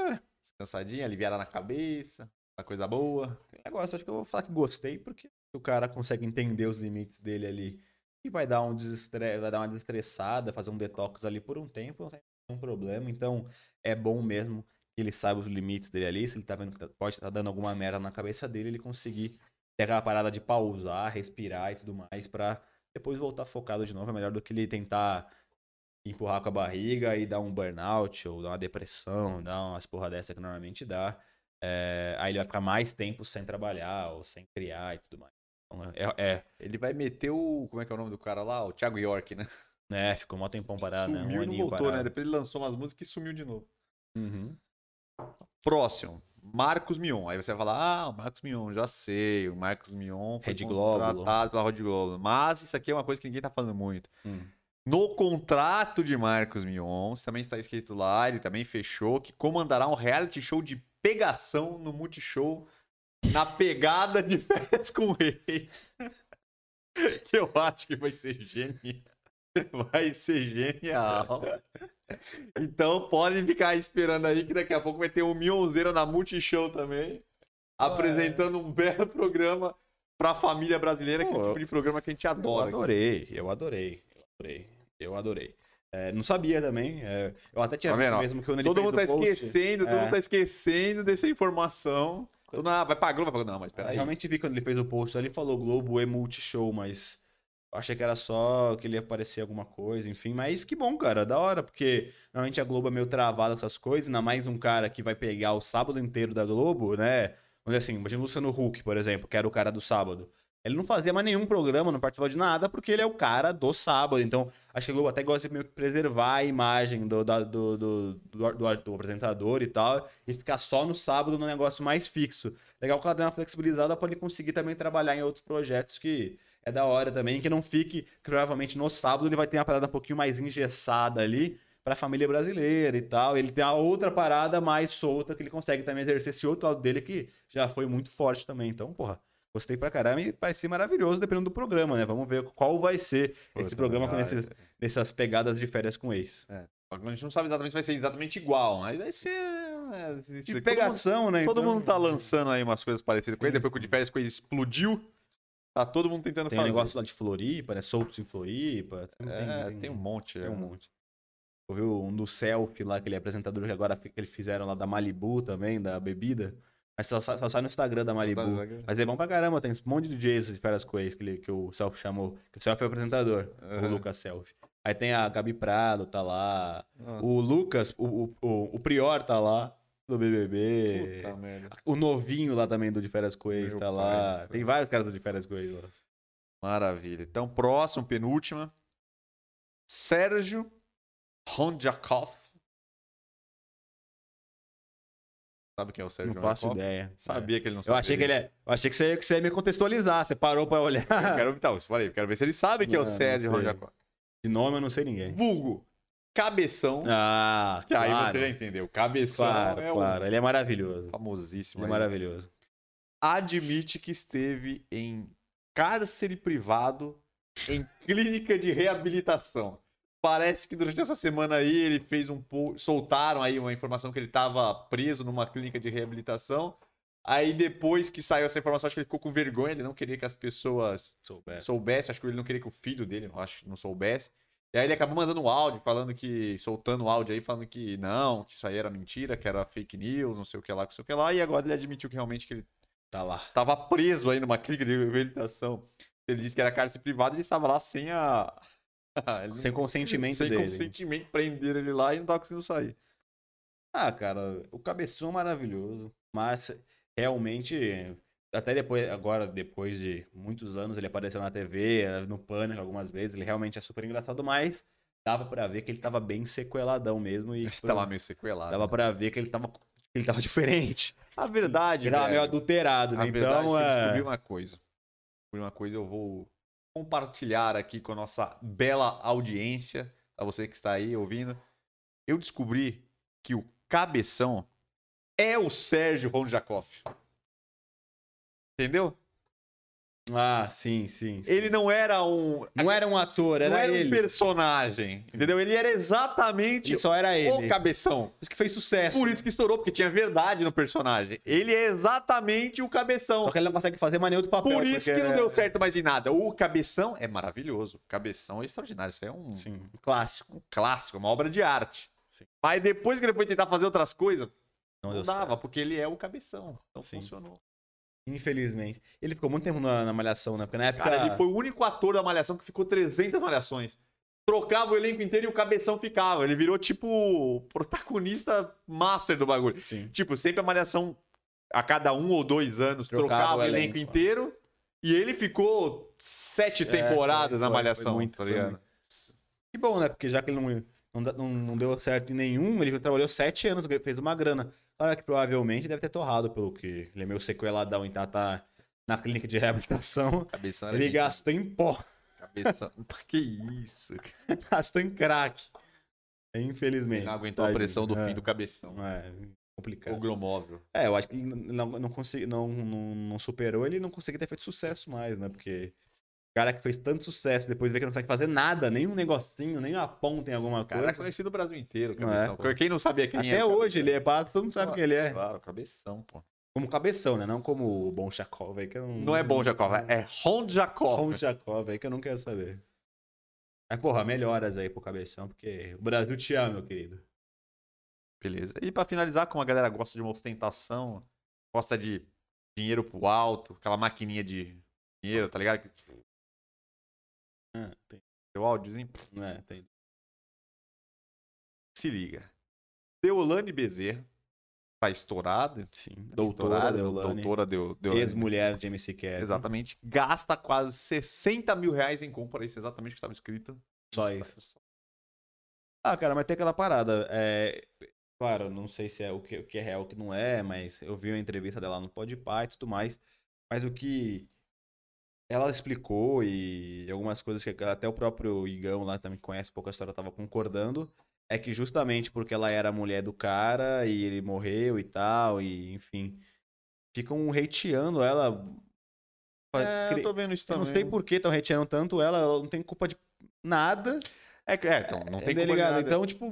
Speaker 1: é, descansadinha, aliviar na cabeça. Uma coisa boa.
Speaker 2: Negócio, acho que eu vou falar que gostei, porque o cara consegue entender os limites dele ali e vai dar um desestre... vai dar uma desestressada, fazer um detox ali por um tempo, não tem nenhum problema. Então, é bom mesmo que ele saiba os limites dele ali, se ele tá vendo que tá- pode estar dando alguma merda na cabeça dele, ele conseguir ter aquela parada de pausar, respirar e tudo mais, pra depois voltar focado de novo. É melhor do que ele tentar empurrar com a barriga e dar um burnout, ou dar uma depressão, dar umas porra dessa que normalmente dá. É, aí ele vai ficar mais tempo sem trabalhar ou sem criar e tudo mais. Então, é, é,
Speaker 1: Ele vai meter o. Como é que é o nome do cara lá? O Thiago York, né?
Speaker 2: né, ficou mó tempão parado, né?
Speaker 1: Sumiu
Speaker 2: Um
Speaker 1: e voltou, né?
Speaker 2: parado.
Speaker 1: Depois ele lançou umas músicas e sumiu de novo.
Speaker 2: Uhum.
Speaker 1: Próximo. Marcos Mion. Aí você vai falar, ah, o Marcos Mion, já sei. O Marcos Mion foi
Speaker 2: Globo.
Speaker 1: contratado pela Rede Globo. Mas isso aqui é uma coisa que ninguém tá falando muito.
Speaker 2: Hum.
Speaker 1: No contrato de Marcos Mion, também está escrito lá, ele também fechou, que comandará um reality show de pegação no Multishow na pegada de férias com o rei. que (laughs) eu acho que vai ser genial. Vai ser genial. Então podem ficar esperando aí que daqui a pouco vai ter um Mionzeiro na Multishow também, apresentando um belo programa pra família brasileira, que é o
Speaker 2: Pô,
Speaker 1: tipo de programa que a gente
Speaker 2: Eu
Speaker 1: adora.
Speaker 2: adorei, eu adorei, eu adorei, eu adorei. É, não sabia também, é, eu até tinha
Speaker 1: Tá
Speaker 2: visto mesmo que quando ele
Speaker 1: Todo mundo tá
Speaker 2: o post,
Speaker 1: esquecendo, todo
Speaker 2: É.
Speaker 1: mundo tá esquecendo dessa informação. Todo mundo, ah, vai pra Globo, vai pra. Não, mas
Speaker 2: Eu
Speaker 1: peraí.
Speaker 2: realmente vi quando ele fez o post, ele falou Globo e Multishow, mas eu achei que era só que ele ia aparecer alguma coisa, enfim. Mas que bom, cara, da hora, porque normalmente a Globo é meio travada com essas coisas, ainda mais um cara que vai pegar o sábado inteiro da Globo, né? Vamos dizer assim, imagina o Luciano Huck, por exemplo, que era o cara do sábado. Ele não fazia mais nenhum programa, não participava de nada, porque ele é o cara do sábado. Então, acho que a Globo até gosta de meio que preservar a imagem do, da- do, do, do, do- do apresentador e tal, e ficar só no sábado no negócio mais fixo. Legal que ela dê uma flexibilizada para ele conseguir também trabalhar em outros projetos que é da hora também, que não fique, que provavelmente no sábado ele vai ter uma parada um pouquinho mais engessada ali para a família brasileira e tal. Ele tem a outra parada mais solta que ele consegue também exercer esse outro lado dele que já foi muito forte também. Então, porra, gostei pra caramba e vai ser maravilhoso dependendo do programa, né? Vamos ver qual vai ser esse
Speaker 1: Puta,
Speaker 2: programa com esses, nessas pegadas de férias com ex.
Speaker 1: A gente não sabe exatamente se vai ser exatamente igual, mas vai ser. é, esse
Speaker 2: De pegação, né?
Speaker 1: Todo mundo,
Speaker 2: Então,
Speaker 1: mundo tá lançando aí umas coisas parecidas com ele. Depois que o de férias com ele explodiu, tá todo mundo tentando
Speaker 2: Tem um
Speaker 1: fazer.
Speaker 2: negócio lá de Floripa, né? Soltos em Floripa. Tem,
Speaker 1: É,
Speaker 2: tem-
Speaker 1: tem, um monte.
Speaker 2: Tem
Speaker 1: é.
Speaker 2: um monte. Eu vi um do selfie lá, aquele apresentador que agora que eles fizeram lá da Malibu também, da bebida. Mas só, sa- só sai no Instagram da Malibu. Mas é bom pra caramba, tem um monte de DJs de férias com ex que, ele- que o Selfie chamou. Que o Selfie é o apresentador, o
Speaker 1: Aham.
Speaker 2: Lucas Selfie. Aí tem a Gabi Prado, tá lá.
Speaker 1: Nossa,
Speaker 2: O Lucas, o, o, o, o Prior tá lá, do BBB.
Speaker 1: puta merda.
Speaker 2: O novinho lá também do De Férias
Speaker 1: Meu
Speaker 2: tá
Speaker 1: pai
Speaker 2: lá. Tem vários caras do De Férias lá.
Speaker 1: Maravilha. Então, próximo, penúltima. Sérgio Rondjakov. Sabe quem é o Sérgio
Speaker 2: Não faço ideia.
Speaker 1: Sabia que ele não
Speaker 2: Eu
Speaker 1: sabia.
Speaker 2: achei que ele é. Eu achei que você, que você ia me contextualizar. Você parou pra olhar.
Speaker 1: Eu quero, então, eu falei, quero ver se ele sabe que é o Sérgio. Rondjakov.
Speaker 2: De nome eu não sei ninguém.
Speaker 1: Vulgo. Cabeção.
Speaker 2: Ah,
Speaker 1: que aí
Speaker 2: claro.
Speaker 1: você já entendeu. Cabeção
Speaker 2: Claro,
Speaker 1: é
Speaker 2: claro. Ele é maravilhoso.
Speaker 1: famosíssimo.
Speaker 2: Ele é
Speaker 1: aí.
Speaker 2: maravilhoso.
Speaker 1: Admite que esteve em cárcere privado em clínica de reabilitação. Parece que durante essa semana aí ele fez um pouco. Soltaram aí uma informação que ele estava preso numa clínica de reabilitação. Aí depois que saiu essa informação, acho que ele ficou com vergonha, ele não queria que as pessoas
Speaker 2: Soubesse.
Speaker 1: soubessem, acho que ele não queria que o filho dele, acho, não soubesse. E aí ele acabou mandando um áudio, falando que. soltando o áudio aí, falando que não, que isso aí era mentira, que era fake news, não sei o que lá, não sei o que lá. E agora ele admitiu que realmente que ele
Speaker 2: Tá lá.
Speaker 1: estava preso aí numa clínica de reabilitação. Ele disse que era cárcere privado e ele estava lá sem a. (laughs) ele
Speaker 2: Sem consentimento
Speaker 1: sem
Speaker 2: dele.
Speaker 1: consentimento, prenderam ele lá e não tava conseguindo sair.
Speaker 2: Ah, cara, o cabeção é maravilhoso, mas realmente, até depois, agora, depois de muitos anos, ele apareceu na TV, no Pânico algumas vezes, ele realmente é super engraçado, mas dava pra ver que ele tava bem sequeladão mesmo e tipo,
Speaker 1: Tava meio sequelado.
Speaker 2: dava
Speaker 1: né?
Speaker 2: pra ver que ele tava, ele tava (laughs) diferente.
Speaker 1: A verdade,
Speaker 2: Ele tava meio
Speaker 1: velho,
Speaker 2: adulterado,
Speaker 1: a
Speaker 2: né?
Speaker 1: verdade
Speaker 2: Então,
Speaker 1: é que eu
Speaker 2: é...
Speaker 1: descobri uma coisa. Descobri uma coisa, eu vou compartilhar aqui com a nossa bela audiência, a você que está aí ouvindo. Eu descobri que o cabeção é o Sérgio Ronjakov. Entendeu?
Speaker 2: Ah, sim, sim. sim.
Speaker 1: Ele não era um.
Speaker 2: não era um ator,
Speaker 1: não
Speaker 2: era,
Speaker 1: era um
Speaker 2: ele.
Speaker 1: personagem. Entendeu? Ele era exatamente
Speaker 2: Ele só era
Speaker 1: o
Speaker 2: ele.
Speaker 1: cabeção.
Speaker 2: Por isso que fez sucesso.
Speaker 1: Por isso que estourou, porque tinha verdade no personagem. Ele é exatamente o cabeção.
Speaker 2: Só que ele não consegue fazer nenhum outro papel.
Speaker 1: Por isso que não
Speaker 2: é-
Speaker 1: deu certo mais em nada. O Cabeção é maravilhoso. O Cabeção é extraordinário. Isso é um,
Speaker 2: Sim, um clássico.
Speaker 1: um clássico, uma obra de arte.
Speaker 2: Sim.
Speaker 1: Mas depois que ele foi tentar fazer outras coisas,
Speaker 2: Não,
Speaker 1: não dava,
Speaker 2: certo.
Speaker 1: porque ele é o Cabeção. Então
Speaker 2: Sim.
Speaker 1: funcionou.
Speaker 2: Infelizmente. Ele ficou muito tempo na, na Malhação, né? Porque na época.
Speaker 1: Cara, ele foi o único ator da Malhação que ficou 300 Malhações. Trocava o elenco inteiro e o Cabeção ficava. Ele virou, tipo, protagonista master do bagulho.
Speaker 2: Sim.
Speaker 1: Tipo, sempre a Malhação, a cada um ou dois anos,
Speaker 2: Trocava
Speaker 1: trocava,
Speaker 2: o
Speaker 1: elenco,
Speaker 2: elenco,
Speaker 1: inteiro. E ele ficou sete
Speaker 2: É,
Speaker 1: temporadas
Speaker 2: foi-
Speaker 1: na Malhação,
Speaker 2: foi muito,
Speaker 1: tá ligado?
Speaker 2: Que bom, né? Porque já que ele não, não, não deu certo em nenhum, ele trabalhou sete anos, fez uma grana. Claro que provavelmente deve ter torrado, pelo que ele é meio sequeladão, então tá na clínica de reabilitação.
Speaker 1: Cabeção
Speaker 2: Ele gastou em pó,
Speaker 1: Cabeção. (laughs) que isso? cara.
Speaker 2: gastou em crack. Infelizmente.
Speaker 1: Ele não aguentou a
Speaker 2: Tadinho.
Speaker 1: pressão do
Speaker 2: É,
Speaker 1: fim do cabeção.
Speaker 2: É, complicado.
Speaker 1: O glomóvel.
Speaker 2: É, eu acho que ele não, não, consegui, não, não, não superou, ele não conseguiu ter feito sucesso mais, né? Porque cara que fez tanto sucesso, depois vê que não consegue fazer nada, nem um negocinho, nem uma ponta em alguma
Speaker 1: O cara é
Speaker 2: coisa.
Speaker 1: conhecido no Brasil inteiro,
Speaker 2: Não
Speaker 1: cabeção.
Speaker 2: é.
Speaker 1: Quem não sabia quem
Speaker 2: Até
Speaker 1: é? o
Speaker 2: hoje ele é passa, todo mundo sabe quem ele é.
Speaker 1: Claro, cabeção, pô.
Speaker 2: Como cabeção, né? Não como o Bom Chakov aí, que eu não...
Speaker 1: Não é bom Jacob, é Ron Jacob.
Speaker 2: Bom Chakov aí, que eu não quero saber. Mas, porra, melhoras aí pro cabeção, porque o Brasil te ama, meu querido.
Speaker 1: Beleza. E pra finalizar, como a galera gosta de uma ostentação, gosta de dinheiro pro alto, aquela maquininha de dinheiro, tá ligado?
Speaker 2: Tem,
Speaker 1: Seu áudiozinho,
Speaker 2: é, tem.
Speaker 1: se liga. Deolane Bezerra tá estourada.
Speaker 2: Sim.
Speaker 1: tá
Speaker 2: Doutora
Speaker 1: estourada,
Speaker 2: Deolane,
Speaker 1: Doutora Deu- Deolane.
Speaker 2: ex-mulher de MC Kevin.
Speaker 1: Exatamente. Gasta quase 60 mil reais em compra. Isso é exatamente o que estava escrito.
Speaker 2: Só isso. Ah, cara, mas tem aquela parada. É... Claro, não sei se é o que, o que é real o que não é, mas eu vi uma entrevista dela no Podpah e tudo mais. Mas o que ela explicou e algumas coisas que até o próprio Igão lá também conhece um pouco a história tava concordando, é que justamente porque ela era a mulher do cara e ele morreu e tal, e enfim, ficam hateando ela.
Speaker 1: É,
Speaker 2: Cre-
Speaker 1: eu tô vendo isso
Speaker 2: eu
Speaker 1: também.
Speaker 2: não sei por que estão hateando tanto ela, ela não tem culpa de nada.
Speaker 1: É, que- é, então, não tem
Speaker 2: tá
Speaker 1: como
Speaker 2: ligado?
Speaker 1: nada.
Speaker 2: Então, tipo,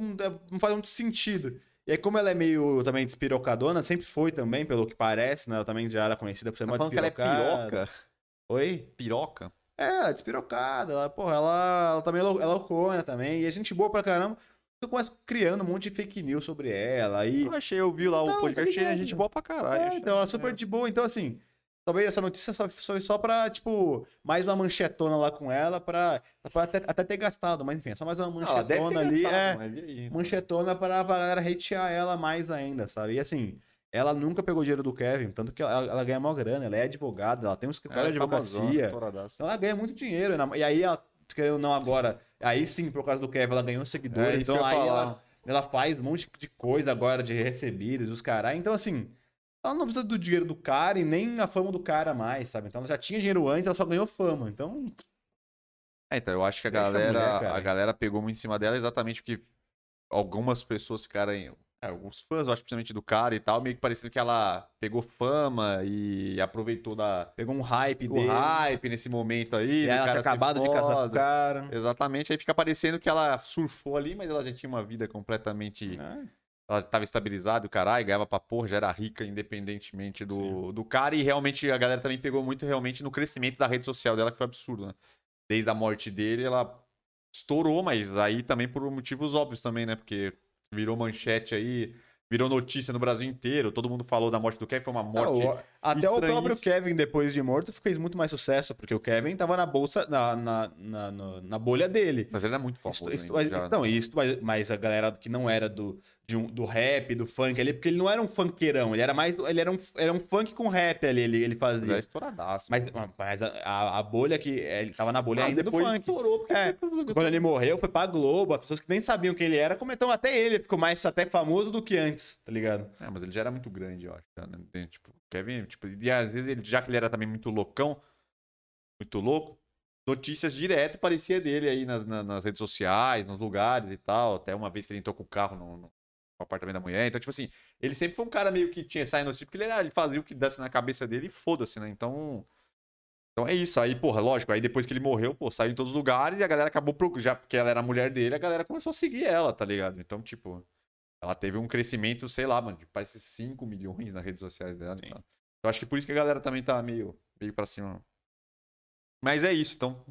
Speaker 2: não faz muito sentido. E aí, como ela é meio também despirocadona, sempre foi também, pelo que parece, né? Ela também já era conhecida por ser
Speaker 1: Tá
Speaker 2: uma
Speaker 1: falando que ela é
Speaker 2: despirocada.
Speaker 1: piroca.
Speaker 2: Oi?
Speaker 1: Piroca?
Speaker 2: É, ela é despirocada. Ela, porra, ela, ela também é lou- é loucona também. E é gente boa pra caramba. Eu começo criando um monte de fake news sobre ela. Aí,
Speaker 1: Eu achei, eu vi lá o
Speaker 2: Não, tá
Speaker 1: podcast, achei a gente boa pra caralho.
Speaker 2: É, então ela é super de boa. Então, assim, talvez essa notícia só foi só pra, tipo, mais uma manchetona lá com ela, pra, pra até, até ter gastado. Mas enfim, é só mais uma
Speaker 1: ela
Speaker 2: manchetona ali.
Speaker 1: gastado,
Speaker 2: É,
Speaker 1: e aí?
Speaker 2: manchetona pra, pra galera hatear ela mais ainda, sabe? E assim, ela nunca pegou dinheiro do Kevin, tanto que ela, ela ganha maior grana, ela é advogada, ela tem um escritório de
Speaker 1: é famosona,
Speaker 2: advocacia. Então ela ganha muito dinheiro. E aí, ela, querendo ou não, agora, aí sim, por causa do Kevin, ela ganhou seguidores.
Speaker 1: É,
Speaker 2: então aí ela, ela faz um monte de coisa agora de recebidos, os caras. Então, assim, ela não precisa do dinheiro do cara e nem a fama do cara mais, sabe? Então ela já tinha dinheiro antes, ela só ganhou fama. Então,
Speaker 1: É, então, eu acho que a
Speaker 2: Deixa a
Speaker 1: galera,
Speaker 2: mulher,
Speaker 1: a galera pegou muito em cima dela exatamente porque algumas pessoas ficaram. É, alguns fãs, eu acho, principalmente do cara e tal, meio que parecendo que ela pegou fama e aproveitou da,
Speaker 2: Pegou um hype
Speaker 1: do
Speaker 2: dele.
Speaker 1: hype nesse momento aí.
Speaker 2: E ela tinha acabado de casar com o cara.
Speaker 1: Exatamente, aí fica parecendo que ela surfou ali, mas ela já tinha uma vida completamente.
Speaker 2: É.
Speaker 1: Ela estava estabilizada, o caralho, ganhava pra porra, já era rica independentemente do, do cara. E realmente a galera também pegou muito realmente no crescimento da rede social dela, que foi absurdo, né? Desde a morte dele, ela estourou, mas aí também por motivos óbvios também, né? Porque virou manchete aí, virou notícia no Brasil inteiro. Todo mundo falou da morte do Kevin, foi uma morte.
Speaker 2: Não, até o próprio. Kevin, depois de morto, fez muito mais sucesso, porque o Kevin tava na bolsa, na, na, na, na bolha dele.
Speaker 1: Mas ele era muito famoso. Ainda,
Speaker 2: mas- não, isso, mas, mas a galera que não era do, de um- do rap, do funk ali, porque ele não era um funkeirão, ele era mais. Ele era um, era um funk com rap ali, ele, ele
Speaker 1: Ele
Speaker 2: fazia.
Speaker 1: era estouradaço.
Speaker 2: Mas, mas a, a, bolha que. Ele tava na bolha
Speaker 1: Ah,
Speaker 2: ainda do
Speaker 1: depois
Speaker 2: funk.
Speaker 1: estourou, porque
Speaker 2: É, Quando ele morreu, foi pra Globo, as pessoas que nem sabiam quem ele era comentam até ele, ficou mais até famoso do que antes, tá ligado?
Speaker 1: É, mas ele já era muito grande, eu acho. né? Tipo, Kevin, tipo, e às vezes, ele, já que ele era também muito loucão, muito louco, notícias direto parecia dele aí nas, na- nas redes sociais, nos lugares e tal. Até uma vez que ele entrou com o carro no, no apartamento da mulher. Então, tipo assim, ele sempre foi um cara meio que tinha saído notícia, porque ele, era, ele fazia o que desse na cabeça dele e foda-se, né? Então. Então é isso. Aí, porra, lógico, aí depois que ele morreu, pô, saiu em todos os lugares e a galera acabou, pro- já porque ela era a mulher dele, a galera começou a seguir ela, tá ligado? Então, tipo, ela teve um crescimento, sei lá, mano, de parece 5 milhões nas redes sociais dela. Então, eu acho que por isso que a galera também tá meio, meio pra cima. Mas é isso, então.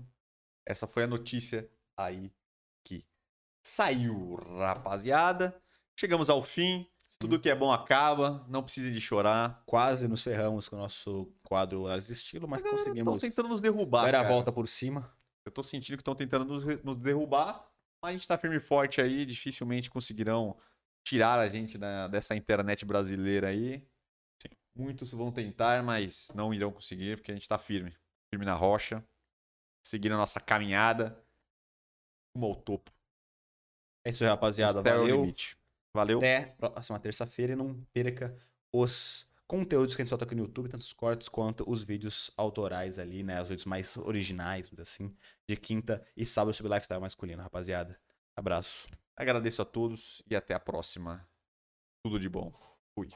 Speaker 1: Essa foi a notícia aí que saiu, rapaziada. Chegamos ao fim. Tudo que é bom acaba. Não precise de chorar.
Speaker 2: Quase nos ferramos com o nosso quadro As de Estilo, mas
Speaker 1: Estão
Speaker 2: conseguimos
Speaker 1: tentando nos derrubar.
Speaker 2: dar a volta por cima.
Speaker 1: Eu tô sentindo que estão tentando nos, nos derrubar. Mas a gente tá firme e forte aí. Dificilmente conseguirão tirar a gente da- dessa internet brasileira aí.
Speaker 2: Sim.
Speaker 1: Muitos vão tentar, mas não irão conseguir, porque a gente tá firme. Firme na rocha. Seguindo a nossa caminhada. Rumo ao topo.
Speaker 2: É isso aí, rapaziada.
Speaker 1: Até o
Speaker 2: Valeu.
Speaker 1: limite. Valeu.
Speaker 2: Até próxima terça-feira e não perca os conteúdos que a gente solta aqui no YouTube, tanto os cortes quanto os vídeos autorais ali, né? Os vídeos mais originais, assim, de quinta e sábado sobre lifestyle masculino, rapaziada. Abraço.
Speaker 1: Agradeço a todos e até a próxima. Tudo de bom. Fui.